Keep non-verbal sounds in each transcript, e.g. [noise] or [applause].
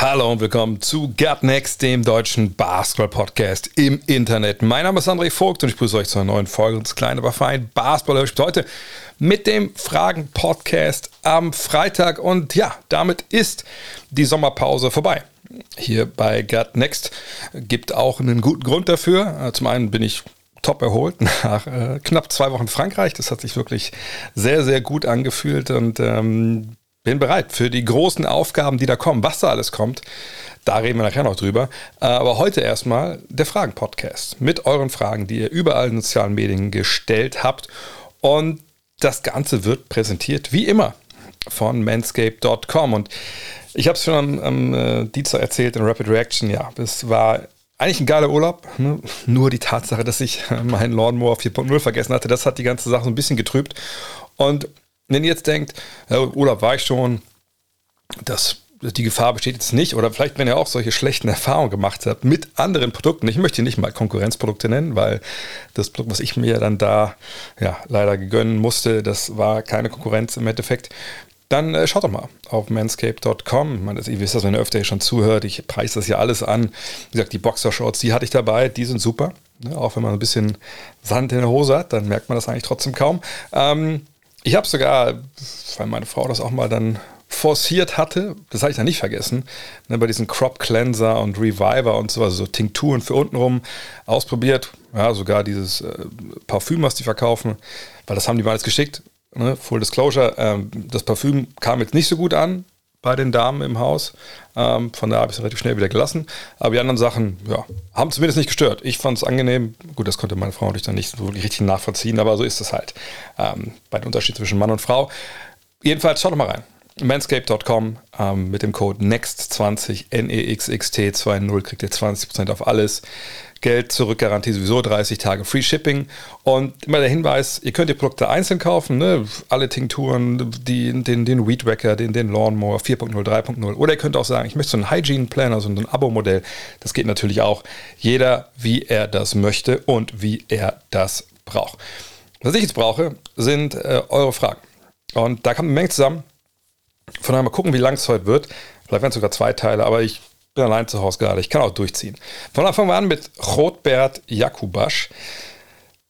Hallo und willkommen zu Gut Next, dem deutschen Basketball-Podcast im Internet. Mein Name ist André Vogt und ich begrüße euch zu einer neuen Folge unseres kleinen, aber feinen basketball heute mit dem Fragen-Podcast am Freitag. Und ja, damit ist die Sommerpause vorbei. Hier bei Gut Next gibt auch einen guten Grund dafür. Zum einen bin ich top erholt [laughs] nach äh, knapp zwei Wochen Frankreich. Das hat sich wirklich sehr, sehr gut angefühlt und ähm, bin bereit für die großen Aufgaben, die da kommen. Was da alles kommt, da reden wir nachher noch drüber. Aber heute erstmal der Fragen-Podcast mit euren Fragen, die ihr überall in sozialen Medien gestellt habt. Und das Ganze wird präsentiert, wie immer, von manscape.com. Und ich habe es schon am, am äh, Dienstag erzählt in Rapid Reaction. Ja, es war eigentlich ein geiler Urlaub. Ne? Nur die Tatsache, dass ich [laughs] meinen Lawnmower 4.0 vergessen hatte, das hat die ganze Sache so ein bisschen getrübt. Und wenn ihr jetzt denkt, Urlaub war ich schon, das, die Gefahr besteht jetzt nicht, oder vielleicht, wenn ihr auch solche schlechten Erfahrungen gemacht habt mit anderen Produkten, ich möchte nicht mal Konkurrenzprodukte nennen, weil das Produkt, was ich mir dann da ja, leider gönnen musste, das war keine Konkurrenz im Endeffekt. Dann äh, schaut doch mal auf manscape.com. Ihr wisst das, wenn ihr öfter hier schon zuhört. Ich preise das ja alles an. Wie gesagt, die Boxershorts, die hatte ich dabei, die sind super. Ne? Auch wenn man ein bisschen Sand in der Hose hat, dann merkt man das eigentlich trotzdem kaum. Ähm, ich habe sogar, weil meine Frau das auch mal dann forciert hatte, das habe ich dann nicht vergessen, ne, bei diesen Crop Cleanser und Reviver und so, also so Tinkturen für untenrum ausprobiert. Ja, sogar dieses äh, Parfüm, was die verkaufen, weil das haben die mal alles geschickt. Ne, Full Disclosure, ähm, das Parfüm kam jetzt nicht so gut an bei den Damen im Haus. Ähm, von daher habe ich es relativ schnell wieder gelassen. Aber die anderen Sachen, ja, haben zumindest nicht gestört. Ich fand es angenehm. Gut, das konnte meine Frau natürlich dann nicht so wirklich richtig nachvollziehen, aber so ist es halt. Ähm, bei dem Unterschied zwischen Mann und Frau. Jedenfalls, schaut doch mal rein. Manscape.com ähm, mit dem Code NEXT20 NEXXT20 kriegt ihr 20% auf alles. Geld zurück, Garantie sowieso 30 Tage Free Shipping. Und immer der Hinweis, ihr könnt die Produkte einzeln kaufen, ne? alle Tinkturen, die, den, den Weed Wacker, den, den Lawnmower 4.0, 3.0. Oder ihr könnt auch sagen, ich möchte so einen Hygiene Plan, also ein Abo-Modell. Das geht natürlich auch. Jeder, wie er das möchte und wie er das braucht. Was ich jetzt brauche, sind äh, eure Fragen. Und da kommt eine Menge zusammen. Von daher mal gucken, wie lang es heute wird. Vielleicht werden es sogar zwei Teile, aber ich bin allein zu Hause gerade. Ich kann auch durchziehen. Von Anfang an mit Rotbert Jakubasch.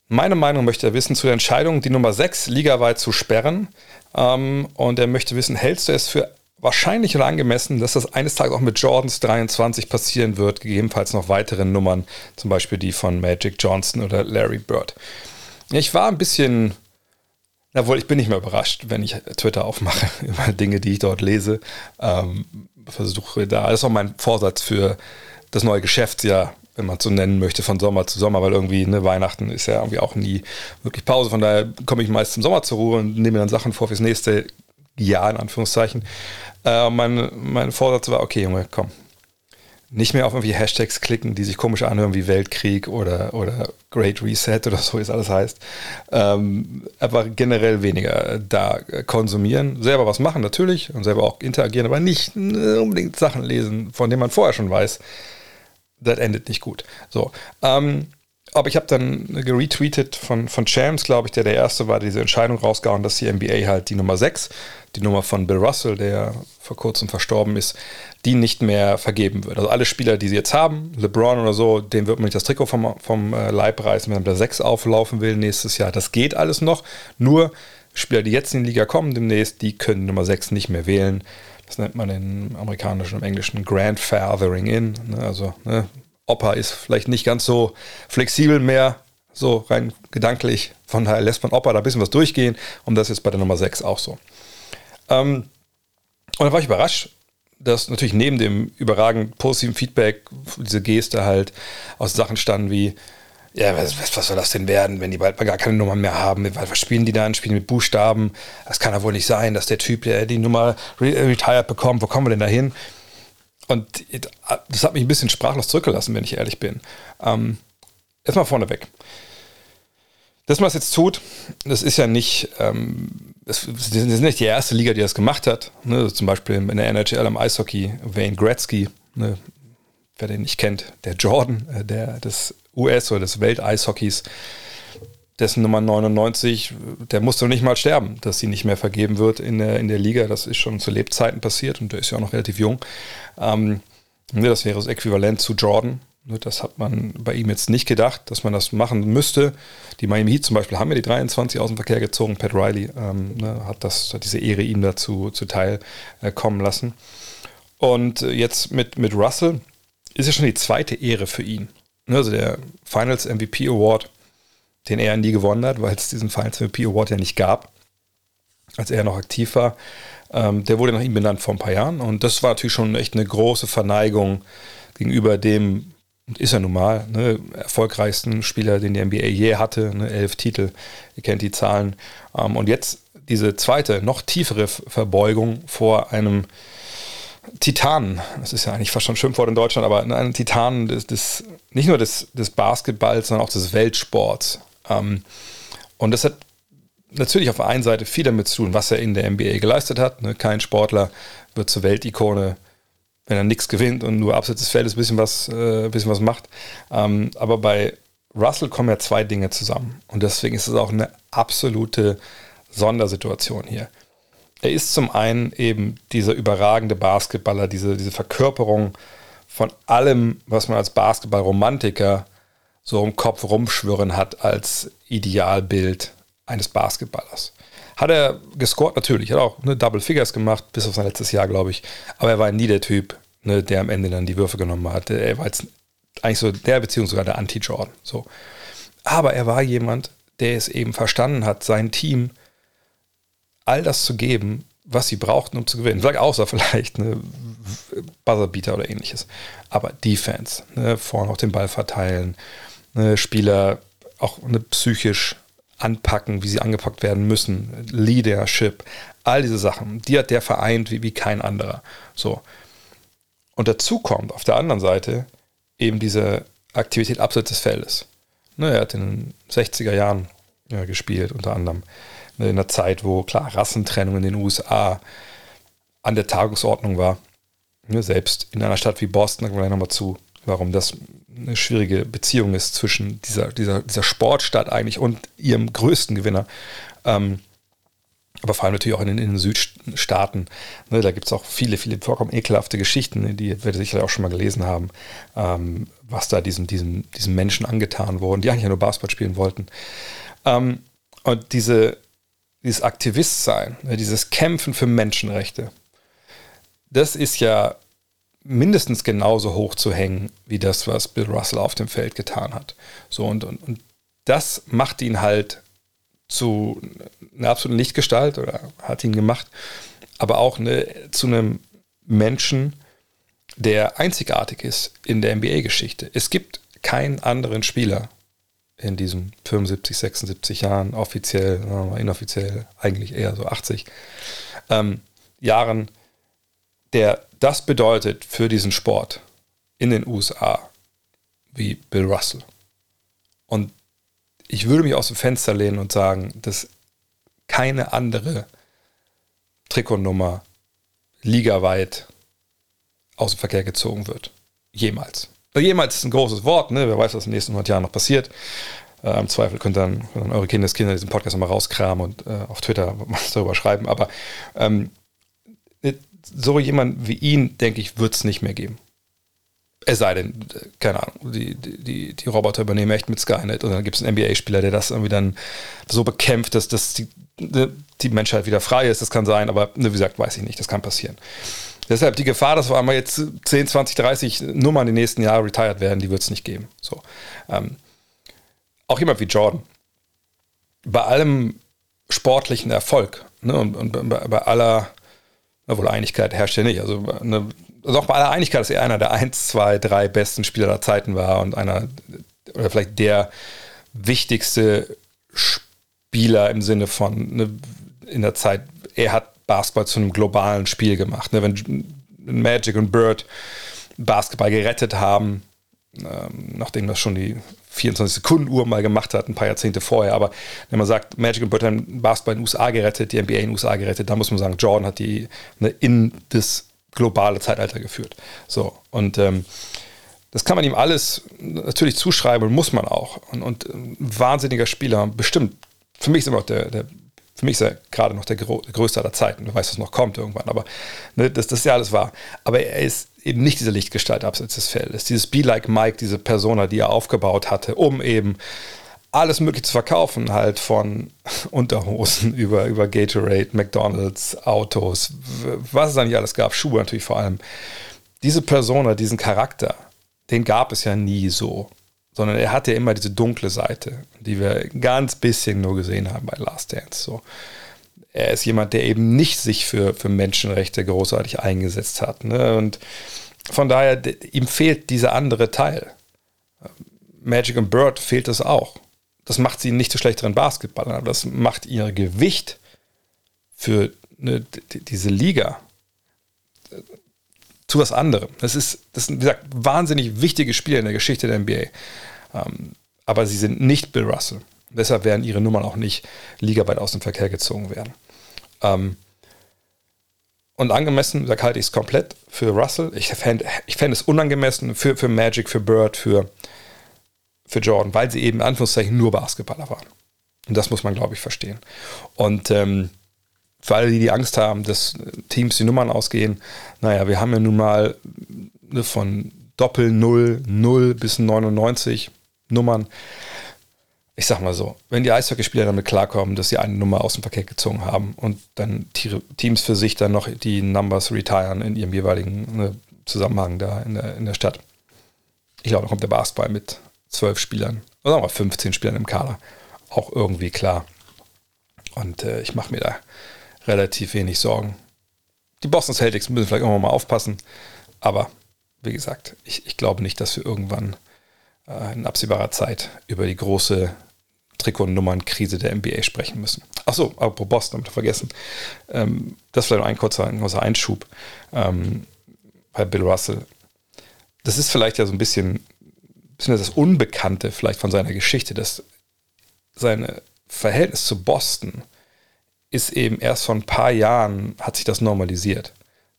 Meine Meinung möchte er wissen zu der Entscheidung, die Nummer 6 ligaweit zu sperren. Ähm, und er möchte wissen, hältst du es für wahrscheinlich oder angemessen, dass das eines Tages auch mit Jordans 23 passieren wird, gegebenenfalls noch weiteren Nummern, zum Beispiel die von Magic Johnson oder Larry Bird. Ich war ein bisschen Jawohl, ich bin nicht mehr überrascht, wenn ich Twitter aufmache [laughs] über Dinge, die ich dort lese. Ähm, versuche da, das ist auch mein Vorsatz für das neue Geschäftsjahr, wenn man es so nennen möchte, von Sommer zu Sommer, weil irgendwie ne, Weihnachten ist ja irgendwie auch nie wirklich Pause. Von daher komme ich meist im Sommer zur Ruhe und nehme dann Sachen vor fürs nächste Jahr, in Anführungszeichen. Äh, mein, mein Vorsatz war, okay, Junge, komm, nicht mehr auf irgendwie Hashtags klicken, die sich komisch anhören wie Weltkrieg oder, oder Great Reset oder [laughs] so, wie es alles heißt. Ähm, aber generell weniger da konsumieren, selber was machen natürlich und selber auch interagieren, aber nicht unbedingt Sachen lesen, von denen man vorher schon weiß, das endet nicht gut. So. Ähm, aber ich habe dann geretweetet von, von Champs, glaube ich, der der erste war, diese Entscheidung rausgehauen, dass die NBA halt die Nummer 6, die Nummer von Bill Russell, der vor kurzem verstorben ist, die nicht mehr vergeben wird. Also alle Spieler, die sie jetzt haben, LeBron oder so, dem wird man nicht das Trikot vom, vom äh, Leib reißen, wenn er mit der 6 auflaufen will nächstes Jahr. Das geht alles noch. Nur Spieler, die jetzt in die Liga kommen demnächst, die können Nummer 6 nicht mehr wählen. Das nennt man im amerikanischen und englischen Grandfathering in. Ne? Also ne? Opa ist vielleicht nicht ganz so flexibel mehr, so rein gedanklich. Von daher lässt man Opa da ein bisschen was durchgehen und das ist bei der Nummer 6 auch so. Ähm, und da war ich überrascht, dass natürlich neben dem überragend positiven Feedback diese Geste halt aus Sachen standen wie, ja, was, was, soll das denn werden, wenn die bald gar keine Nummer mehr haben? Was spielen die dann? Spielen mit Buchstaben? Das kann ja wohl nicht sein, dass der Typ, der die Nummer retired bekommt, wo kommen wir denn da hin? Und das hat mich ein bisschen sprachlos zurückgelassen, wenn ich ehrlich bin. Ähm, erstmal vorneweg. Dass man es jetzt tut, das ist ja nicht, ähm, das, das ist nicht die erste Liga, die das gemacht hat. Ne? Zum Beispiel in der NHL am Eishockey, Wayne Gretzky, ne? wer den nicht kennt, der Jordan, äh, der des US- oder des Welteishockeys, dessen Nummer 99, der musste nicht mal sterben, dass sie nicht mehr vergeben wird in der, in der Liga. Das ist schon zu Lebzeiten passiert und der ist ja auch noch relativ jung. Ähm, ne, das wäre das Äquivalent zu Jordan. Ne, das hat man bei ihm jetzt nicht gedacht, dass man das machen müsste. Die Miami Heat zum Beispiel haben ja die 23 aus dem Verkehr gezogen. Pat Riley ähm, ne, hat, das, hat diese Ehre ihm dazu zuteil äh, kommen lassen. Und äh, jetzt mit, mit Russell ist ja schon die zweite Ehre für ihn. Ne, also der Finals MVP Award den er nie gewonnen hat, weil es diesen Finals MVP Award ja nicht gab, als er noch aktiv war. Ähm, der wurde nach ihm benannt vor ein paar Jahren und das war natürlich schon echt eine große Verneigung gegenüber dem, ist er nun mal, ne, erfolgreichsten Spieler, den die NBA je hatte, ne, elf Titel, ihr kennt die Zahlen. Ähm, und jetzt diese zweite, noch tiefere Verbeugung vor einem Titanen, das ist ja eigentlich fast schon ein Schimpfwort in Deutschland, aber einen Titanen des, des, nicht nur des, des Basketballs, sondern auch des Weltsports. Ähm, und das hat natürlich auf der einen Seite viel damit zu tun, was er in der NBA geleistet hat. Ne? Kein Sportler wird zur Weltikone, wenn er nichts gewinnt und nur abseits des Feldes ein bisschen was, äh, bisschen was macht. Ähm, aber bei Russell kommen ja zwei Dinge zusammen. Und deswegen ist es auch eine absolute Sondersituation hier. Er ist zum einen eben dieser überragende Basketballer, diese, diese Verkörperung von allem, was man als Basketballromantiker so im Kopf rumschwirren hat als Idealbild eines Basketballers. Hat er gescored? Natürlich. Hat auch ne, Double Figures gemacht, bis auf sein letztes Jahr, glaube ich. Aber er war nie der Typ, ne, der am Ende dann die Würfe genommen hat. Er war jetzt eigentlich so der, beziehungsweise sogar der Anti-Jordan. So. Aber er war jemand, der es eben verstanden hat, sein Team all das zu geben, was sie brauchten, um zu gewinnen. Vielleicht außer vielleicht eine Buzzerbeater oder ähnliches. Aber Defense, ne, vorne auch den Ball verteilen, ne, Spieler auch ne, psychisch anpacken, wie sie angepackt werden müssen, Leadership, all diese Sachen, die hat der vereint wie, wie kein anderer. So. Und dazu kommt auf der anderen Seite eben diese Aktivität abseits des Feldes. Ne, er hat in den 60er Jahren ja, gespielt, unter anderem ne, in einer Zeit, wo klar Rassentrennung in den USA an der Tagungsordnung war. Ne, selbst in einer Stadt wie Boston, da kommen wir gleich nochmal zu, warum das eine schwierige Beziehung ist zwischen dieser, dieser, dieser Sportstadt eigentlich und ihrem größten Gewinner. Ähm, aber vor allem natürlich auch in den, in den Südstaaten. Ne, da gibt es auch viele, viele vollkommen ekelhafte Geschichten, die ihr sicherlich auch schon mal gelesen haben, ähm, was da diesen, diesen, diesen Menschen angetan wurden, die eigentlich nur Basketball spielen wollten. Ähm, und diese, dieses Aktivistsein, ne, dieses Kämpfen für Menschenrechte, das ist ja mindestens genauso hoch zu hängen wie das, was Bill Russell auf dem Feld getan hat. So und, und, und das macht ihn halt zu einer absoluten Lichtgestalt oder hat ihn gemacht, aber auch eine, zu einem Menschen, der einzigartig ist in der NBA-Geschichte. Es gibt keinen anderen Spieler in diesen 75, 76 Jahren, offiziell, inoffiziell, eigentlich eher so 80 ähm, Jahren, der das bedeutet für diesen Sport in den USA wie Bill Russell. Und ich würde mich aus dem Fenster lehnen und sagen, dass keine andere Trikotnummer ligaweit aus dem Verkehr gezogen wird. Jemals. Also jemals ist ein großes Wort, ne? wer weiß, was in den nächsten 100 Jahren noch passiert. Äh, Im Zweifel könnt ihr dann, dann eure Kindeskinder diesen Podcast nochmal rauskramen und äh, auf Twitter [laughs] was darüber schreiben. Aber ähm, so jemand wie ihn, denke ich, wird es nicht mehr geben. Es sei denn, keine Ahnung, die, die, die Roboter übernehmen echt mit Skynet und dann gibt es einen NBA-Spieler, der das irgendwie dann so bekämpft, dass, dass die, die Menschheit wieder frei ist. Das kann sein, aber wie gesagt, weiß ich nicht, das kann passieren. Deshalb die Gefahr, dass wir einmal jetzt 10, 20, 30 Nummern die nächsten Jahre retired werden, die wird es nicht geben. So. Ähm, auch jemand wie Jordan. Bei allem sportlichen Erfolg ne, und, und bei, bei aller obwohl Einigkeit herrscht ja nicht. Also, eine, also auch bei aller Einigkeit, dass er einer der 1, 2, 3 besten Spieler der Zeiten war und einer, oder vielleicht der wichtigste Spieler im Sinne von ne, in der Zeit, er hat Basketball zu einem globalen Spiel gemacht. Ne? Wenn Magic und Bird Basketball gerettet haben, ähm, nachdem das schon die 24 Sekunden Uhr mal gemacht hat, ein paar Jahrzehnte vorher. Aber wenn man sagt, Magic und Bird haben Basketball in den USA gerettet, die NBA in den USA gerettet, dann muss man sagen, Jordan hat die ne, in das globale Zeitalter geführt. So, und ähm, das kann man ihm alles natürlich zuschreiben muss man auch. Und, und ein wahnsinniger Spieler, bestimmt. Für mich ist immer noch der, der für mich ist er gerade noch der, größte aller Zeiten. Du weißt, was noch kommt irgendwann, aber ne, das, das ist ja alles wahr. Aber er ist eben nicht diese Lichtgestalt abseits des Feldes. Dieses Be Like Mike, diese Persona, die er aufgebaut hatte, um eben alles mögliche zu verkaufen, halt von [laughs] Unterhosen über, über Gatorade, McDonalds, Autos, was es da nicht alles gab, Schuhe natürlich vor allem. Diese Persona, diesen Charakter, den gab es ja nie so, sondern er hatte ja immer diese dunkle Seite, die wir ganz bisschen nur gesehen haben bei Last Dance. So. Er ist jemand, der eben nicht sich für, für Menschenrechte großartig eingesetzt hat. Ne? Und von daher, ihm fehlt dieser andere Teil. Magic and Bird fehlt es auch. Das macht sie nicht zu schlechteren Basketballern, aber das macht ihr Gewicht für eine, diese Liga zu was anderem. Das ist, das sind, wie gesagt, wahnsinnig wichtige Spiele in der Geschichte der NBA. Ähm, aber sie sind nicht Bill Russell. Deshalb werden ihre Nummern auch nicht ligaweit aus dem Verkehr gezogen werden. Ähm, und angemessen, da halte ich es komplett für Russell. Ich fände ich fänd es unangemessen für, für Magic, für Bird, für, für Jordan, weil sie eben in Anführungszeichen nur Basketballer waren. Und das muss man, glaube ich, verstehen. Und ähm, für alle, die die Angst haben, dass Teams die Nummern ausgehen, naja, wir haben ja nun mal ne, von Doppel 0, 0 bis 99 Nummern. Ich sag mal so, wenn die Eishockeyspieler damit klarkommen, dass sie eine Nummer aus dem Verkehr gezogen haben und dann Teams für sich dann noch die Numbers retiren in ihrem jeweiligen ne, Zusammenhang da in der, in der Stadt. Ich glaube, da kommt der Basketball mit zwölf Spielern, oder sagen wir 15 Spielern im Kader auch irgendwie klar. Und äh, ich mache mir da relativ wenig Sorgen. Die Boston Celtics müssen vielleicht irgendwann mal aufpassen, aber wie gesagt, ich, ich glaube nicht, dass wir irgendwann in absehbarer Zeit über die große Trikotnummernkrise der NBA sprechen müssen. Achso, apropos Boston, habe vergessen. Ähm, das vielleicht noch ein kurzer, ein kurzer Einschub ähm, bei Bill Russell. Das ist vielleicht ja so ein bisschen, bisschen das Unbekannte vielleicht von seiner Geschichte, dass sein Verhältnis zu Boston ist eben erst vor ein paar Jahren hat sich das normalisiert.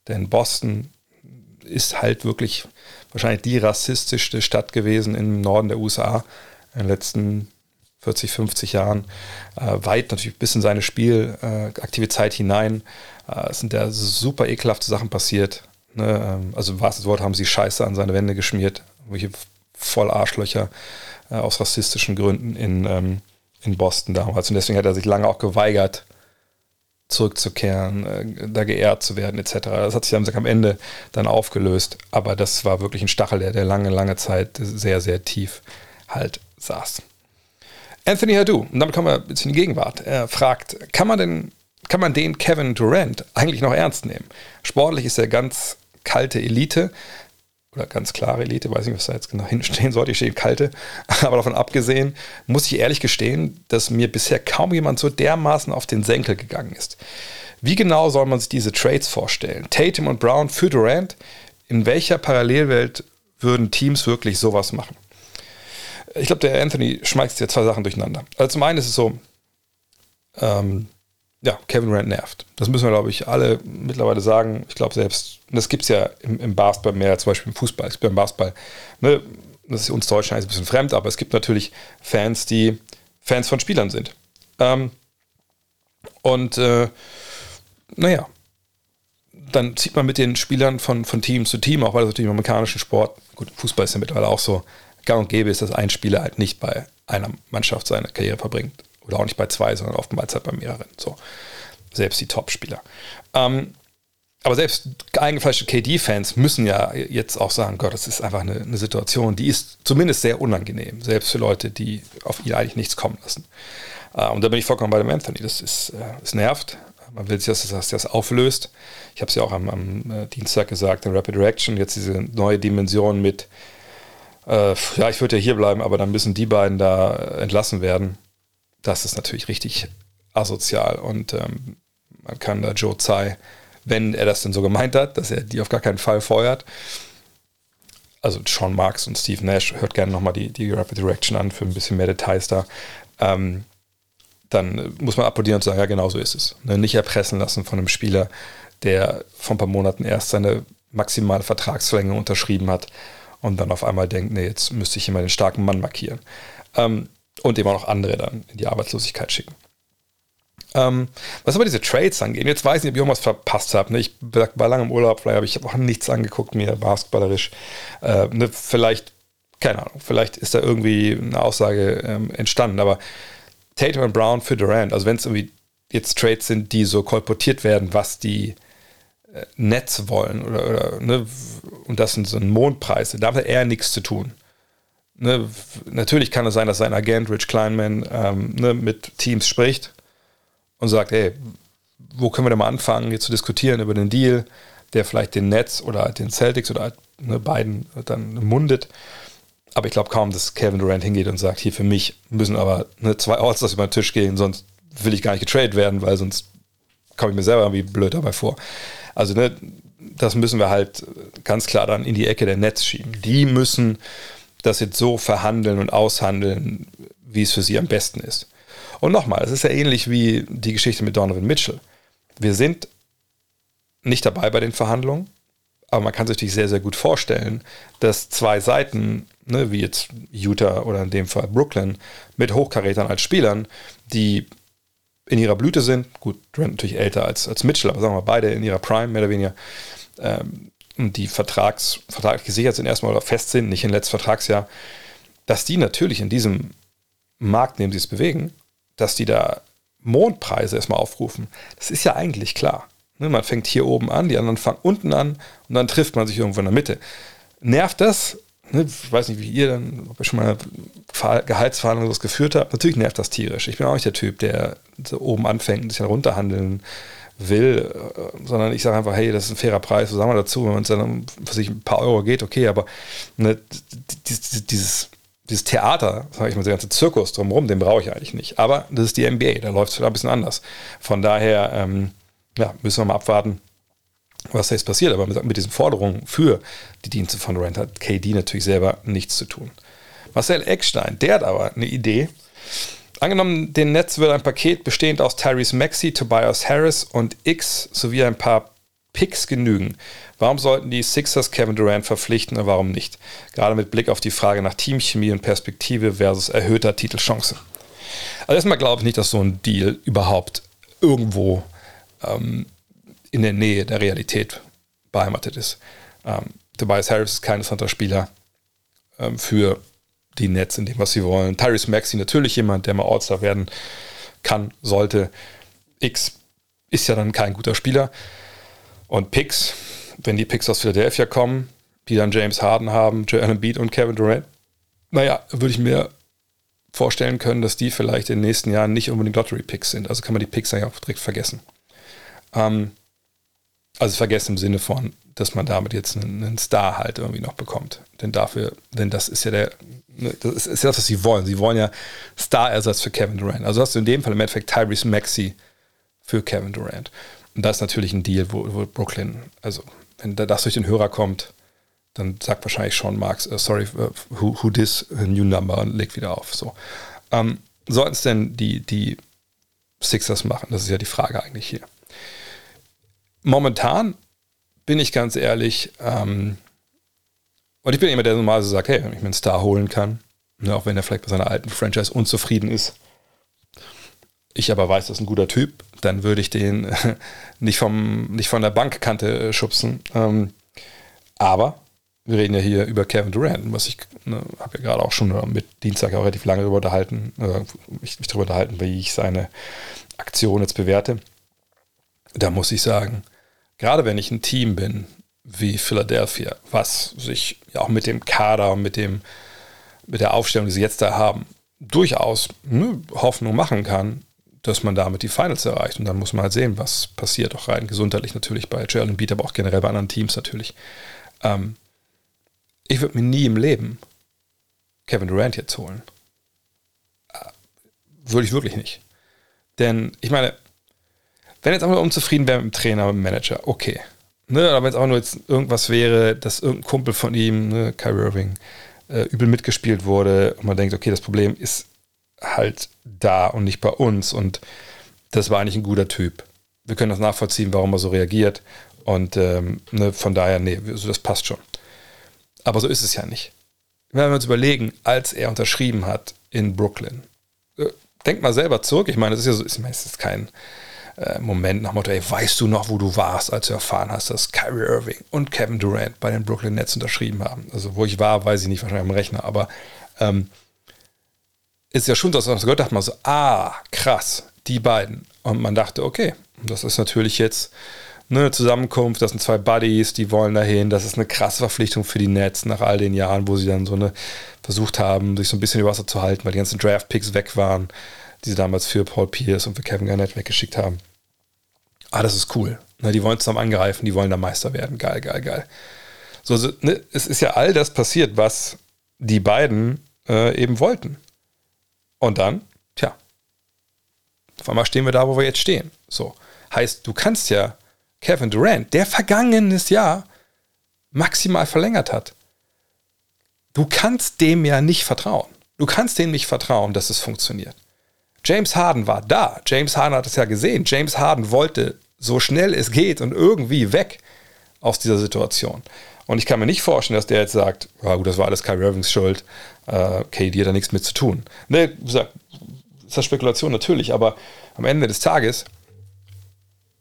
Denn Boston ist halt wirklich wahrscheinlich die rassistischste Stadt gewesen im Norden der USA in den letzten 40, 50 Jahren. Äh, weit natürlich bis in seine spielaktive äh, Zeit hinein. Äh, es sind ja super ekelhafte Sachen passiert. Ne? Ähm, also im wahrsten Wort haben sie Scheiße an seine Wände geschmiert. Welche voll Arschlöcher äh, aus rassistischen Gründen in, ähm, in Boston damals. Und deswegen hat er sich lange auch geweigert, zurückzukehren, äh, da geehrt zu werden, etc. Das hat sich am Ende dann aufgelöst, aber das war wirklich ein Stachel, der, der lange, lange Zeit sehr, sehr tief halt saß. Anthony Hadou, und damit kommen wir jetzt in die Gegenwart. Er fragt, kann man denn, kann man den Kevin Durant eigentlich noch ernst nehmen? Sportlich ist er ganz kalte Elite, oder ganz klare Elite, weiß nicht, was da jetzt genau [laughs] hinstehen sollte, ich stehe kalte, [laughs] aber davon abgesehen, muss ich ehrlich gestehen, dass mir bisher kaum jemand so dermaßen auf den Senkel gegangen ist. Wie genau soll man sich diese Trades vorstellen? Tatum und Brown für Durant? In welcher Parallelwelt würden Teams wirklich sowas machen? Ich glaube, der Anthony schmeißt hier zwei Sachen durcheinander. Also zum einen ist es so, ähm, ja, Kevin Durant nervt. Das müssen wir, glaube ich, alle mittlerweile sagen. Ich glaube selbst, das gibt es ja im, im, Basketball mehr zum Beispiel im Fußball. Es gibt im Basketball, ne, das ist uns Deutschen ein bisschen fremd, aber es gibt natürlich Fans, die Fans von Spielern sind. Ähm, und äh, naja, dann zieht man mit den Spielern von, von Team zu Team, auch weil das natürlich im amerikanischen Sport, gut, Fußball ist ja mittlerweile auch so, gang und gäbe ist, dass ein Spieler halt nicht bei einer Mannschaft seine Karriere verbringt. Oder auch nicht bei zwei, sondern oftmals halt bei mehreren. So. Selbst die Top-Spieler. Ähm, aber selbst eingefleischte KD-Fans müssen ja jetzt auch sagen, Gott, das ist einfach eine, eine, Situation, die ist zumindest sehr unangenehm, selbst für Leute, die auf ihn eigentlich nichts kommen lassen. Äh, und da bin ich vollkommen bei dem Anthony. Das ist, äh, das nervt. Man will dass das, das auflöst. Ich habe es ja auch am, am, äh, Dienstag gesagt, in Rapid Reaction, jetzt diese neue Dimension mit, äh, ja, ich würde ja hier bleiben, aber dann müssen die beiden da entlassen werden das ist natürlich richtig asozial und ähm, man kann da Joe Tsai, wenn er das denn so gemeint hat, dass er die auf gar keinen Fall feuert, also Sean Marks und Steve Nash, hört gerne nochmal die, die Rapid Direction an für ein bisschen mehr Details da. Ähm, dann muss man applaudieren und sagen, ja, genau so ist es. Ne? Nicht erpressen lassen von einem Spieler, der vor ein paar Monaten erst seine maximale Vertragslänge unterschrieben hat und dann auf einmal denkt, nee, jetzt müsste ich hier mal den starken Mann markieren. Ähm, und eben auch noch andere dann in die Arbeitslosigkeit schicken. Ähm, was aber diese Trades angeht, jetzt weiß ich nicht, ob ich irgendwas verpasst habe. Ne? Ich war lange im Urlaub, vielleicht habe ich auch nichts angeguckt, mir basketballerisch. Äh, ne? Vielleicht, keine Ahnung, vielleicht ist da irgendwie eine Aussage ähm, entstanden, aber Tatum und Brown für Durant, also wenn es irgendwie jetzt Trades sind, die so kolportiert werden, was die äh, Nets wollen oder, oder ne? und das sind so Mondpreise, da hat er nichts zu tun. Ne? Natürlich kann es sein, dass sein Agent Rich Kleinman ähm, ne, mit Teams spricht und sagt, hey, wo können wir denn mal anfangen, jetzt zu diskutieren über den Deal, der vielleicht den Nets oder den Celtics oder ne, beiden dann mundet. Aber ich glaube kaum, dass Kevin Durant hingeht und sagt, hier für mich müssen aber ne, zwei Allstars über den Tisch gehen, sonst will ich gar nicht getradet werden, weil sonst komme ich mir selber irgendwie blöd dabei vor. Also ne, das müssen wir halt ganz klar dann in die Ecke der Nets schieben. Die müssen das jetzt so verhandeln und aushandeln, wie es für sie am besten ist. Und nochmal, es ist ja ähnlich wie die Geschichte mit Donovan Mitchell. Wir sind nicht dabei bei den Verhandlungen, aber man kann sich natürlich sehr, sehr gut vorstellen, dass zwei Seiten, ne, wie jetzt Utah oder in dem Fall Brooklyn, mit Hochkarätern als Spielern, die in ihrer Blüte sind, gut, natürlich älter als, als Mitchell, aber sagen wir beide in ihrer Prime, mehr oder weniger, ähm, die Vertrags, vertraglich gesichert sind erstmal oder fest sind, nicht im letzten Vertragsjahr, dass die natürlich in diesem Markt, in dem sie es bewegen, dass die da Mondpreise erstmal aufrufen, das ist ja eigentlich klar. Ne, man fängt hier oben an, die anderen fangen unten an und dann trifft man sich irgendwo in der Mitte. Nervt das? Ne, ich weiß nicht, wie ihr dann, ob ihr schon mal Gehaltsverhandlungen sowas geführt habt. Natürlich nervt das tierisch. Ich bin auch nicht der Typ, der so oben anfängt sich dann runterhandeln will, äh, sondern ich sage einfach, hey, das ist ein fairer Preis, was sagen wir dazu? Wenn es dann für sich ein paar Euro geht, okay, aber ne, dieses dieses Theater, sage ich mal, der ganze Zirkus drumherum, den brauche ich eigentlich nicht. Aber das ist die NBA, da läuft es ein bisschen anders. Von daher ähm, ja, müssen wir mal abwarten, was da jetzt passiert. Aber mit, mit diesen Forderungen für die Dienste von Durant hat KD natürlich selber nichts zu tun. Marcel Eckstein, der hat aber eine Idee. Angenommen, den Netz wird ein Paket bestehend aus Tyrese Maxey, Tobias Harris und X sowie ein paar Picks genügen. Warum sollten die Sixers Kevin Durant verpflichten und warum nicht? Gerade mit Blick auf die Frage nach Teamchemie und Perspektive versus erhöhter Titelchance. Also erstmal glaube ich nicht, dass so ein Deal überhaupt irgendwo ähm, in der Nähe der Realität beheimatet ist. Ähm, Tobias Harris ist kein interessanter Spieler ähm, für die Nets in dem, was sie wollen. Tyrese Maxey natürlich jemand, der mal All-Star werden kann, sollte. X ist ja dann kein guter Spieler. Und Picks, wenn die Picks aus Philadelphia kommen, die dann James Harden haben, Joel Embiid und Kevin Durant, naja, würde ich mir vorstellen können, dass die vielleicht in den nächsten Jahren nicht unbedingt Lottery-Picks sind. Also kann man die Picks eigentlich auch direkt vergessen. Ähm, also vergessen im Sinne von, dass man damit jetzt einen, Star halt irgendwie noch bekommt. Denn dafür, denn das ist ja der, ne, das ist ja das, was sie wollen. Sie wollen ja Star-Ersatz für Kevin Durant. Also hast du in dem Fall im Endeffekt Tyrese Maxey für Kevin Durant. Und das ist natürlich ein Deal, wo, wo Brooklyn, also wenn da das durch den Hörer kommt, dann sagt wahrscheinlich Sean Marks, uh, sorry, uh, who, who this new number und legt wieder auf. So. Ähm, Sollten es denn die, die Sixers machen? Das ist ja die Frage eigentlich hier. Momentan bin ich ganz ehrlich, ähm, und ich bin immer der normal so sagt, hey, wenn ich mir einen Star holen kann, ne, auch wenn er vielleicht bei seiner alten Franchise unzufrieden ist, ich aber weiß, das ist ein guter Typ, dann würde ich den [laughs] nicht, vom, nicht von der Bankkante äh, schubsen. Ähm, aber wir reden ja hier über Kevin Durant, was ich ne, habe ja gerade auch schon mit Dienstag auch relativ lange darüber unterhalten, äh, mich, mich darüber unterhalten, wie ich seine Aktion jetzt bewerte. Da muss ich sagen, gerade wenn ich ein Team bin wie Philadelphia, was sich ja auch mit dem Kader, mit dem mit der Aufstellung, die sie jetzt da haben, durchaus ne, Hoffnung machen kann, dass man damit die Finals erreicht. Und dann muss man halt sehen, was passiert, auch rein gesundheitlich natürlich bei Joel Embiid, aber auch generell bei anderen Teams natürlich. Ähm, ich würde mir nie im Leben Kevin Durant jetzt holen. Äh, würde ich wirklich nicht. Denn ich meine, wenn jetzt einfach unzufrieden wäre mit dem Trainer, mit dem Manager, okay. Ne, aber wenn es auch nur jetzt irgendwas wäre, dass irgendein Kumpel von ihm, ne, Kyrie Irving, äh, übel mitgespielt wurde und man denkt, okay, das Problem ist halt da und nicht bei uns und das war eigentlich ein guter Typ. Wir können das nachvollziehen, warum er so reagiert und ähm, ne, von daher, nee, also das passt schon. Aber so ist es ja nicht. Wenn wir uns überlegen, als er unterschrieben hat in Brooklyn, äh, denkt mal selber zurück, ich meine, das ist ja so, ich meine, es ist kein äh, Moment nach Motto, ey, weißt du noch, wo du warst, als du erfahren hast, dass Kyrie Irving und Kevin Durant bei den Brooklyn Nets unterschrieben haben. Also wo ich war, weiß ich nicht, wahrscheinlich am Rechner, aber ähm, ist ja schon, dass man das gehört dachte man so, ah, krass, die beiden. Und man dachte, okay, das ist natürlich jetzt eine Zusammenkunft, das sind zwei Buddies, die wollen dahin, das ist eine krasse Verpflichtung für die Nets nach all den Jahren, wo sie dann so eine versucht haben, sich so ein bisschen über Wasser zu halten, weil die ganzen Draft-Picks weg waren, die sie damals für Paul Pierce und für Kevin Garnett weggeschickt haben. Ah, das ist cool. Ne, die wollen zusammen angreifen, die wollen da Meister werden. Geil, geil, geil. So, so ne, es ist ja all das passiert, was die beiden äh, eben wollten. Und dann, tja, auf einmal stehen wir da, wo wir jetzt stehen. So. Heißt, du kannst ja Kevin Durant, der vergangenes Jahr maximal verlängert hat, du kannst dem ja nicht vertrauen. Du kannst dem nicht vertrauen, dass es funktioniert. James Harden war da. James Harden hat es ja gesehen. James Harden wollte so schnell es geht und irgendwie weg aus dieser Situation. Und ich kann mir nicht vorstellen, dass der jetzt sagt, ja gut, das war alles Kyrie Irvings Schuld, äh, KD hat da nichts mit zu tun. Ne, wie gesagt, ist das Spekulation natürlich, aber am Ende des Tages,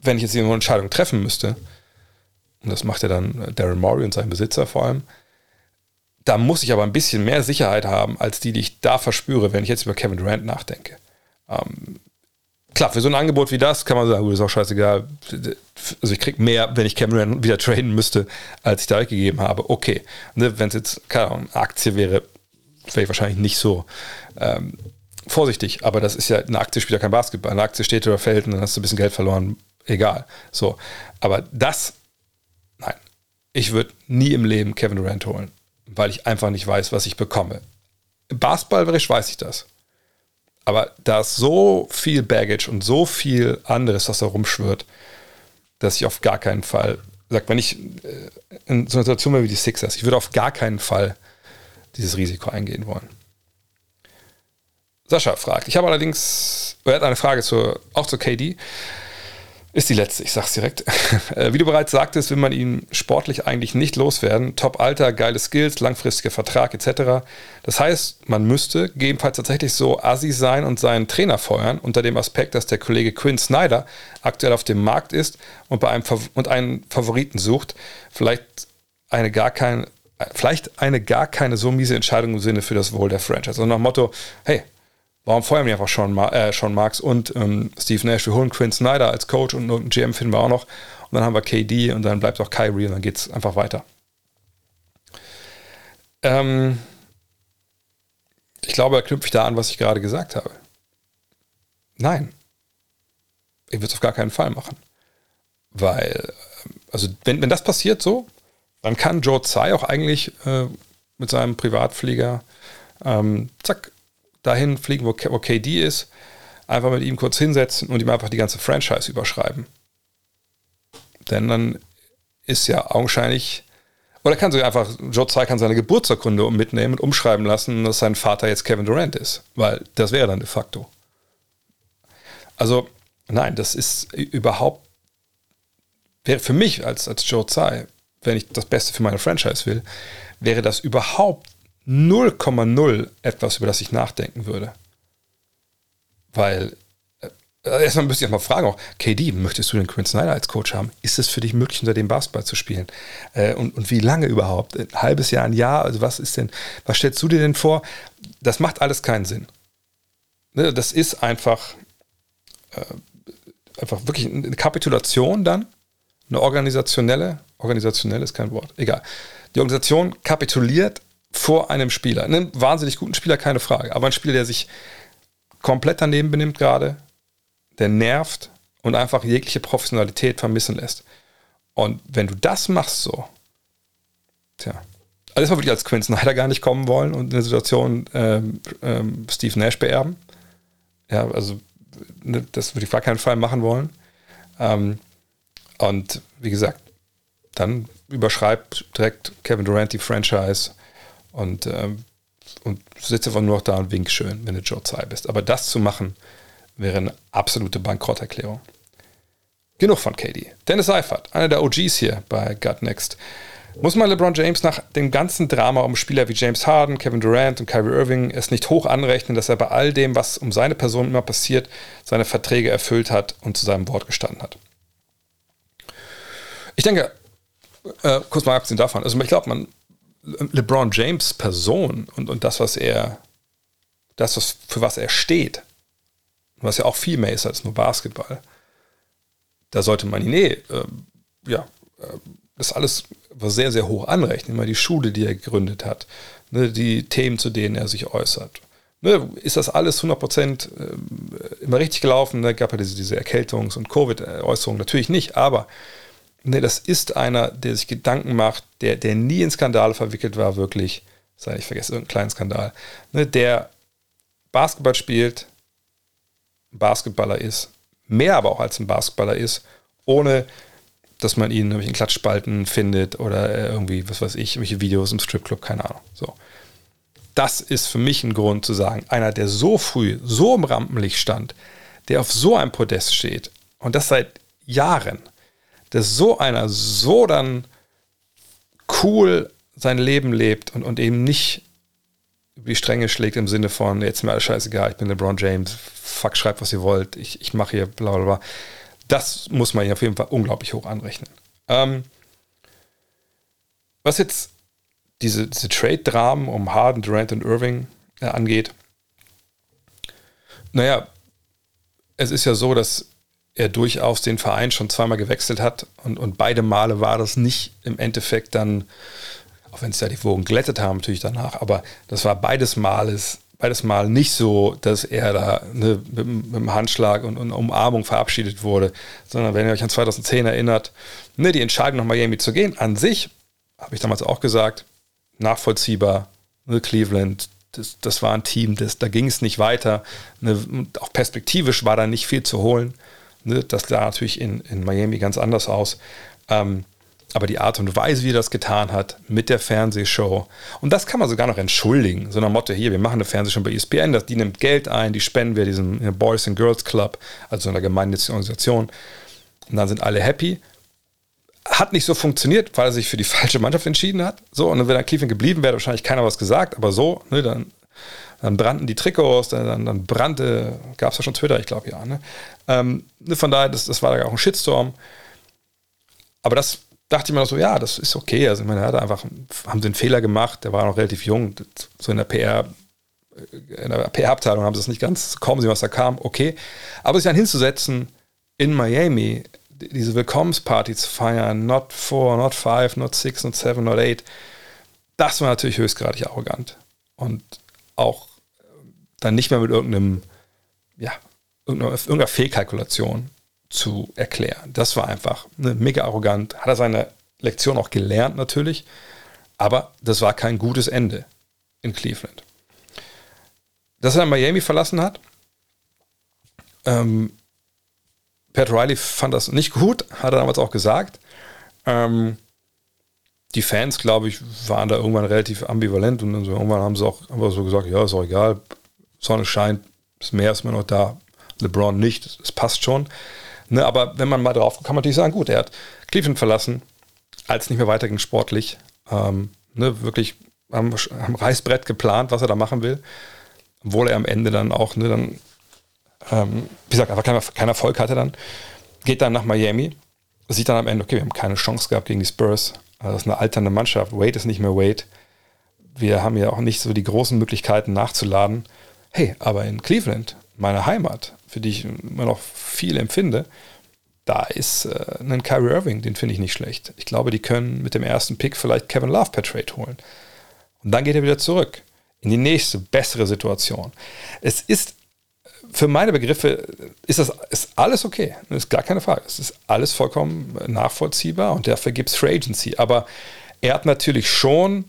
wenn ich jetzt hier eine Entscheidung treffen müsste, und das macht ja dann Darren Morey und sein Besitzer vor allem, da muss ich aber ein bisschen mehr Sicherheit haben, als die, die ich da verspüre, wenn ich jetzt über Kevin Durant nachdenke. Ähm, klar, für so ein Angebot wie das kann man sagen, gut, ist auch scheißegal. Also ich kriege mehr, wenn ich Kevin Durant wieder traden müsste, als ich da weggegeben habe. Okay. Ne, wenn es jetzt, keine Ahnung, Aktie wäre, wäre ich wahrscheinlich nicht so ähm, vorsichtig. Aber das ist ja, eine Aktie spielt ja kein Basketball. Eine Aktie steht oder fällt und dann hast du ein bisschen Geld verloren. Egal. So. Aber das, nein. Ich würde nie im Leben Kevin Durant holen, weil ich einfach nicht weiß, was ich bekomme. Basketballerisch weiß ich das. Aber da ist so viel Baggage und so viel anderes, was da rumschwirrt, dass ich auf gar keinen Fall, sag, wenn ich äh, in so einer Situation wäre wie die Sixers, ich würde auf gar keinen Fall dieses Risiko eingehen wollen. Sascha fragt, ich habe allerdings, er hat eine Frage zur, auch zur KD. Ist die letzte, ich sag's direkt. [laughs] Äh, wie du bereits sagtest, will man ihn sportlich eigentlich nicht loswerden. Top-Alter, geile Skills, langfristiger Vertrag etc. Das heißt, man müsste gegebenenfalls tatsächlich so assi sein und seinen Trainer feuern, unter dem Aspekt, dass der Kollege Quinn Snyder aktuell auf dem Markt ist und, bei einem und einen Favoriten sucht. Vielleicht eine gar keine, vielleicht eine gar keine so miese Entscheidung im Sinne für das Wohl der Franchise. Also nach dem Motto, hey, Warum feuern wir einfach Mar äh, Sean Marks und ähm, Steve Nash? Wir holen Quinn Snyder als Coach und einen GM finden wir auch noch. Und dann haben wir KD und dann bleibt auch Kyrie und dann geht es einfach weiter. Ähm, ich glaube, knüpfe ich da an, was ich gerade gesagt habe. Nein. Ich würde es auf gar keinen Fall machen. Weil, ähm, also wenn, wenn das passiert so, dann kann Joe Tsai auch eigentlich äh, mit seinem Privatflieger ähm, zack, dahin fliegen, wo, wo KD ist, einfach mit ihm kurz hinsetzen und ihm einfach die ganze Franchise überschreiben. Denn dann ist ja augenscheinlich, oder kann sie einfach, Joe Tsai kann seine Geburtsurkunde mitnehmen und umschreiben lassen, dass sein Vater jetzt Kevin Durant ist, weil das wäre dann de facto. Also, nein, das ist überhaupt, wäre für mich als, als Joe Tsai, wenn ich das Beste für meine Franchise will, wäre das überhaupt 0,0 etwas, über das ich nachdenken würde. Weil, äh, erstmal müsste ich erstmal fragen auch, KD, möchtest du den Quinn Snyder als Coach haben? Ist es für dich möglich, unter dem Basketball zu spielen? Äh, und, und wie lange überhaupt? Ein halbes Jahr, ein Jahr? Also was ist denn, was stellst du dir denn vor? Das macht alles keinen Sinn. Ne, das ist einfach, äh, einfach wirklich eine Kapitulation dann, eine organisationelle, organisationell ist kein Wort, egal. Die Organisation kapituliert vor einem Spieler. Einen wahnsinnig guten Spieler, keine Frage. Aber ein Spieler, der sich komplett daneben benimmt gerade, der nervt und einfach jegliche Professionalität vermissen lässt. Und wenn du das machst so, tja, also erstmal würde ich als Quinn Snyder gar nicht kommen wollen und in der Situation ähm, ähm, Steve Nash beerben. Ja, also ne, das würde ich gar keinen Fall machen wollen. Ähm, und wie gesagt, dann überschreibt direkt Kevin Durant die Franchise und, ähm, und sitzt einfach nur noch da und winkt schön, wenn du Joe Tsai bist. Aber das zu machen, wäre eine absolute Bankrotterklärung. Genug von KD. Dennis Seifert, einer der OGs hier bei Gut Next. Muss man LeBron James nach dem ganzen Drama um Spieler wie James Harden, Kevin Durant und Kyrie Irving es nicht hoch anrechnen, dass er bei all dem, was um seine Person immer passiert, seine Verträge erfüllt hat und zu seinem Wort gestanden hat? Ich denke, äh, kurz mal abgesehen davon, also ich glaube, man, LeBron James Person und, und das, was er, das, was, für was er steht, was ja auch viel mehr ist als nur Basketball, da sollte man ihn eh, äh, ja, äh, das alles sehr, sehr hoch anrechnen. Immer die Schule, die er gegründet hat, ne, die Themen, zu denen er sich äußert. Ne, ist das alles 100% äh, immer richtig gelaufen? Ne, gab ja diese, diese Erkältungs- und Covid-Äußerungen natürlich nicht, aber ne, das ist einer, der sich Gedanken macht, der, der nie in Skandale verwickelt war, wirklich, sei ich vergesse irgendeinen kleinen Skandal, ne, der Basketball spielt, Basketballer ist, mehr aber auch als ein Basketballer ist, ohne dass man ihn in Klatschspalten findet oder äh, irgendwie, was weiß ich, irgendwelche Videos im Stripclub, keine Ahnung. So. Das ist für mich ein Grund zu sagen, einer, der so früh, so im Rampenlicht stand, der auf so einem Podest steht und das seit Jahren, dass so einer so dann cool sein Leben lebt und, und eben nicht über die Stränge schlägt im Sinne von, jetzt ist mir alles scheißegal, ich bin LeBron James, fuck, schreibt, was ihr wollt, ich, ich mache hier bla bla bla. Das muss man auf jeden Fall unglaublich hoch anrechnen. Ähm, was jetzt diese, diese Trade-Dramen um Harden, Durant und Irving äh, angeht, naja, es ist ja so, dass er durchaus den Verein schon zweimal gewechselt hat und, und beide Male war das nicht im Endeffekt dann, auch wenn es ja die Wogen glättet haben natürlich danach, aber das war beides Males beides Mal nicht so, dass er da ne, mit, mit, dem Handschlag und, und, Umarmung verabschiedet wurde, sondern wenn ihr euch an 2010 erinnert, ne, die Entscheidung nach Miami zu gehen, an sich, habe ich damals auch gesagt, nachvollziehbar, ne, Cleveland, das, das war ein Team, das, da ging es nicht weiter. Ne, auch perspektivisch war da nicht viel zu holen. Ne, das sah natürlich in, in Miami ganz anders aus. Ähm, aber die Art und Weise, wie er das getan hat, mit der Fernsehshow, und das kann man sogar noch entschuldigen, so nach Motto, hier, wir machen eine Fernsehshow bei ESPN, die nimmt Geld ein, die spenden wir diesem Boys and Girls Club, also einer gemeinnützigen Organisation, und dann sind alle happy. Hat nicht so funktioniert, weil er sich für die [laughs] falsche Mannschaft entschieden hat. So, und wäre dann Cleveland geblieben, wäre wahrscheinlich keiner was gesagt, aber so, ne, dann, dann brannten die Trikots, dann, dann brannte, gab es ja schon Twitter, ich glaube ja. Ne? Ähm, ne, von daher, das, das war da auch ein Shitstorm. Aber das dachte ich mir noch so, ja, das ist okay. Also, ich meine, er hat einfach, haben sie einen Fehler gemacht, der war noch relativ jung, so in der PR, äh, in der PR-Abteilung haben sie es nicht ganz, kommen sie, was da kam, okay. Aber sich dann hinzusetzen in Miami, diese Willkommensparty zu feiern, not four, not five, not six, not seven, not eight, das war natürlich höchstgradig arrogant. Und auch dann nicht mehr mit irgendeinem, ja, irgendeiner, irgendeiner Fehlkalkulation zu erklären. Das war einfach ne, mega arrogant. Hat er seine Lektion auch gelernt natürlich, aber das war kein gutes Ende in Cleveland. Dass er Miami verlassen hat, ähm, Pat Riley fand das nicht gut, hat er damals auch gesagt. Ähm, die Fans, glaube ich, waren da irgendwann relativ ambivalent und so, irgendwann haben sie auch einfach so gesagt, ja, ist auch egal, Sonne scheint, das Meer ist immer noch da, LeBron nicht, es passt schon. Ne, aber wenn man mal drauf kann man natürlich sagen, gut, er hat Cleveland verlassen, als nicht mehr weiterging sportlich. Ähm, ne, wirklich am, am, Reißbrett geplant, was er da machen will. Obwohl er am Ende dann auch, ne, dann, ähm, wie gesagt, einfach keinen kein Erfolg hatte dann. Geht dann nach Miami, sieht dann am Ende, okay, wir haben keine Chance gehabt gegen die Spurs. Also das ist eine alternde Mannschaft. Wade ist nicht mehr Wade. Wir haben ja auch nicht so die großen Möglichkeiten nachzuladen. Hey, aber in Cleveland, meine Heimat, für die ich immer noch viel empfinde, da ist äh, ein Kyrie Irving, den finde ich nicht schlecht. Ich glaube, die können mit dem ersten Pick vielleicht Kevin Love per Trade holen. Und dann geht er wieder zurück in die nächste, bessere Situation. Es ist für meine Begriffe ist das ist alles okay. Das ist gar keine Frage. Es ist alles vollkommen nachvollziehbar und dafür gibt es Free Agency. Aber er hat natürlich schon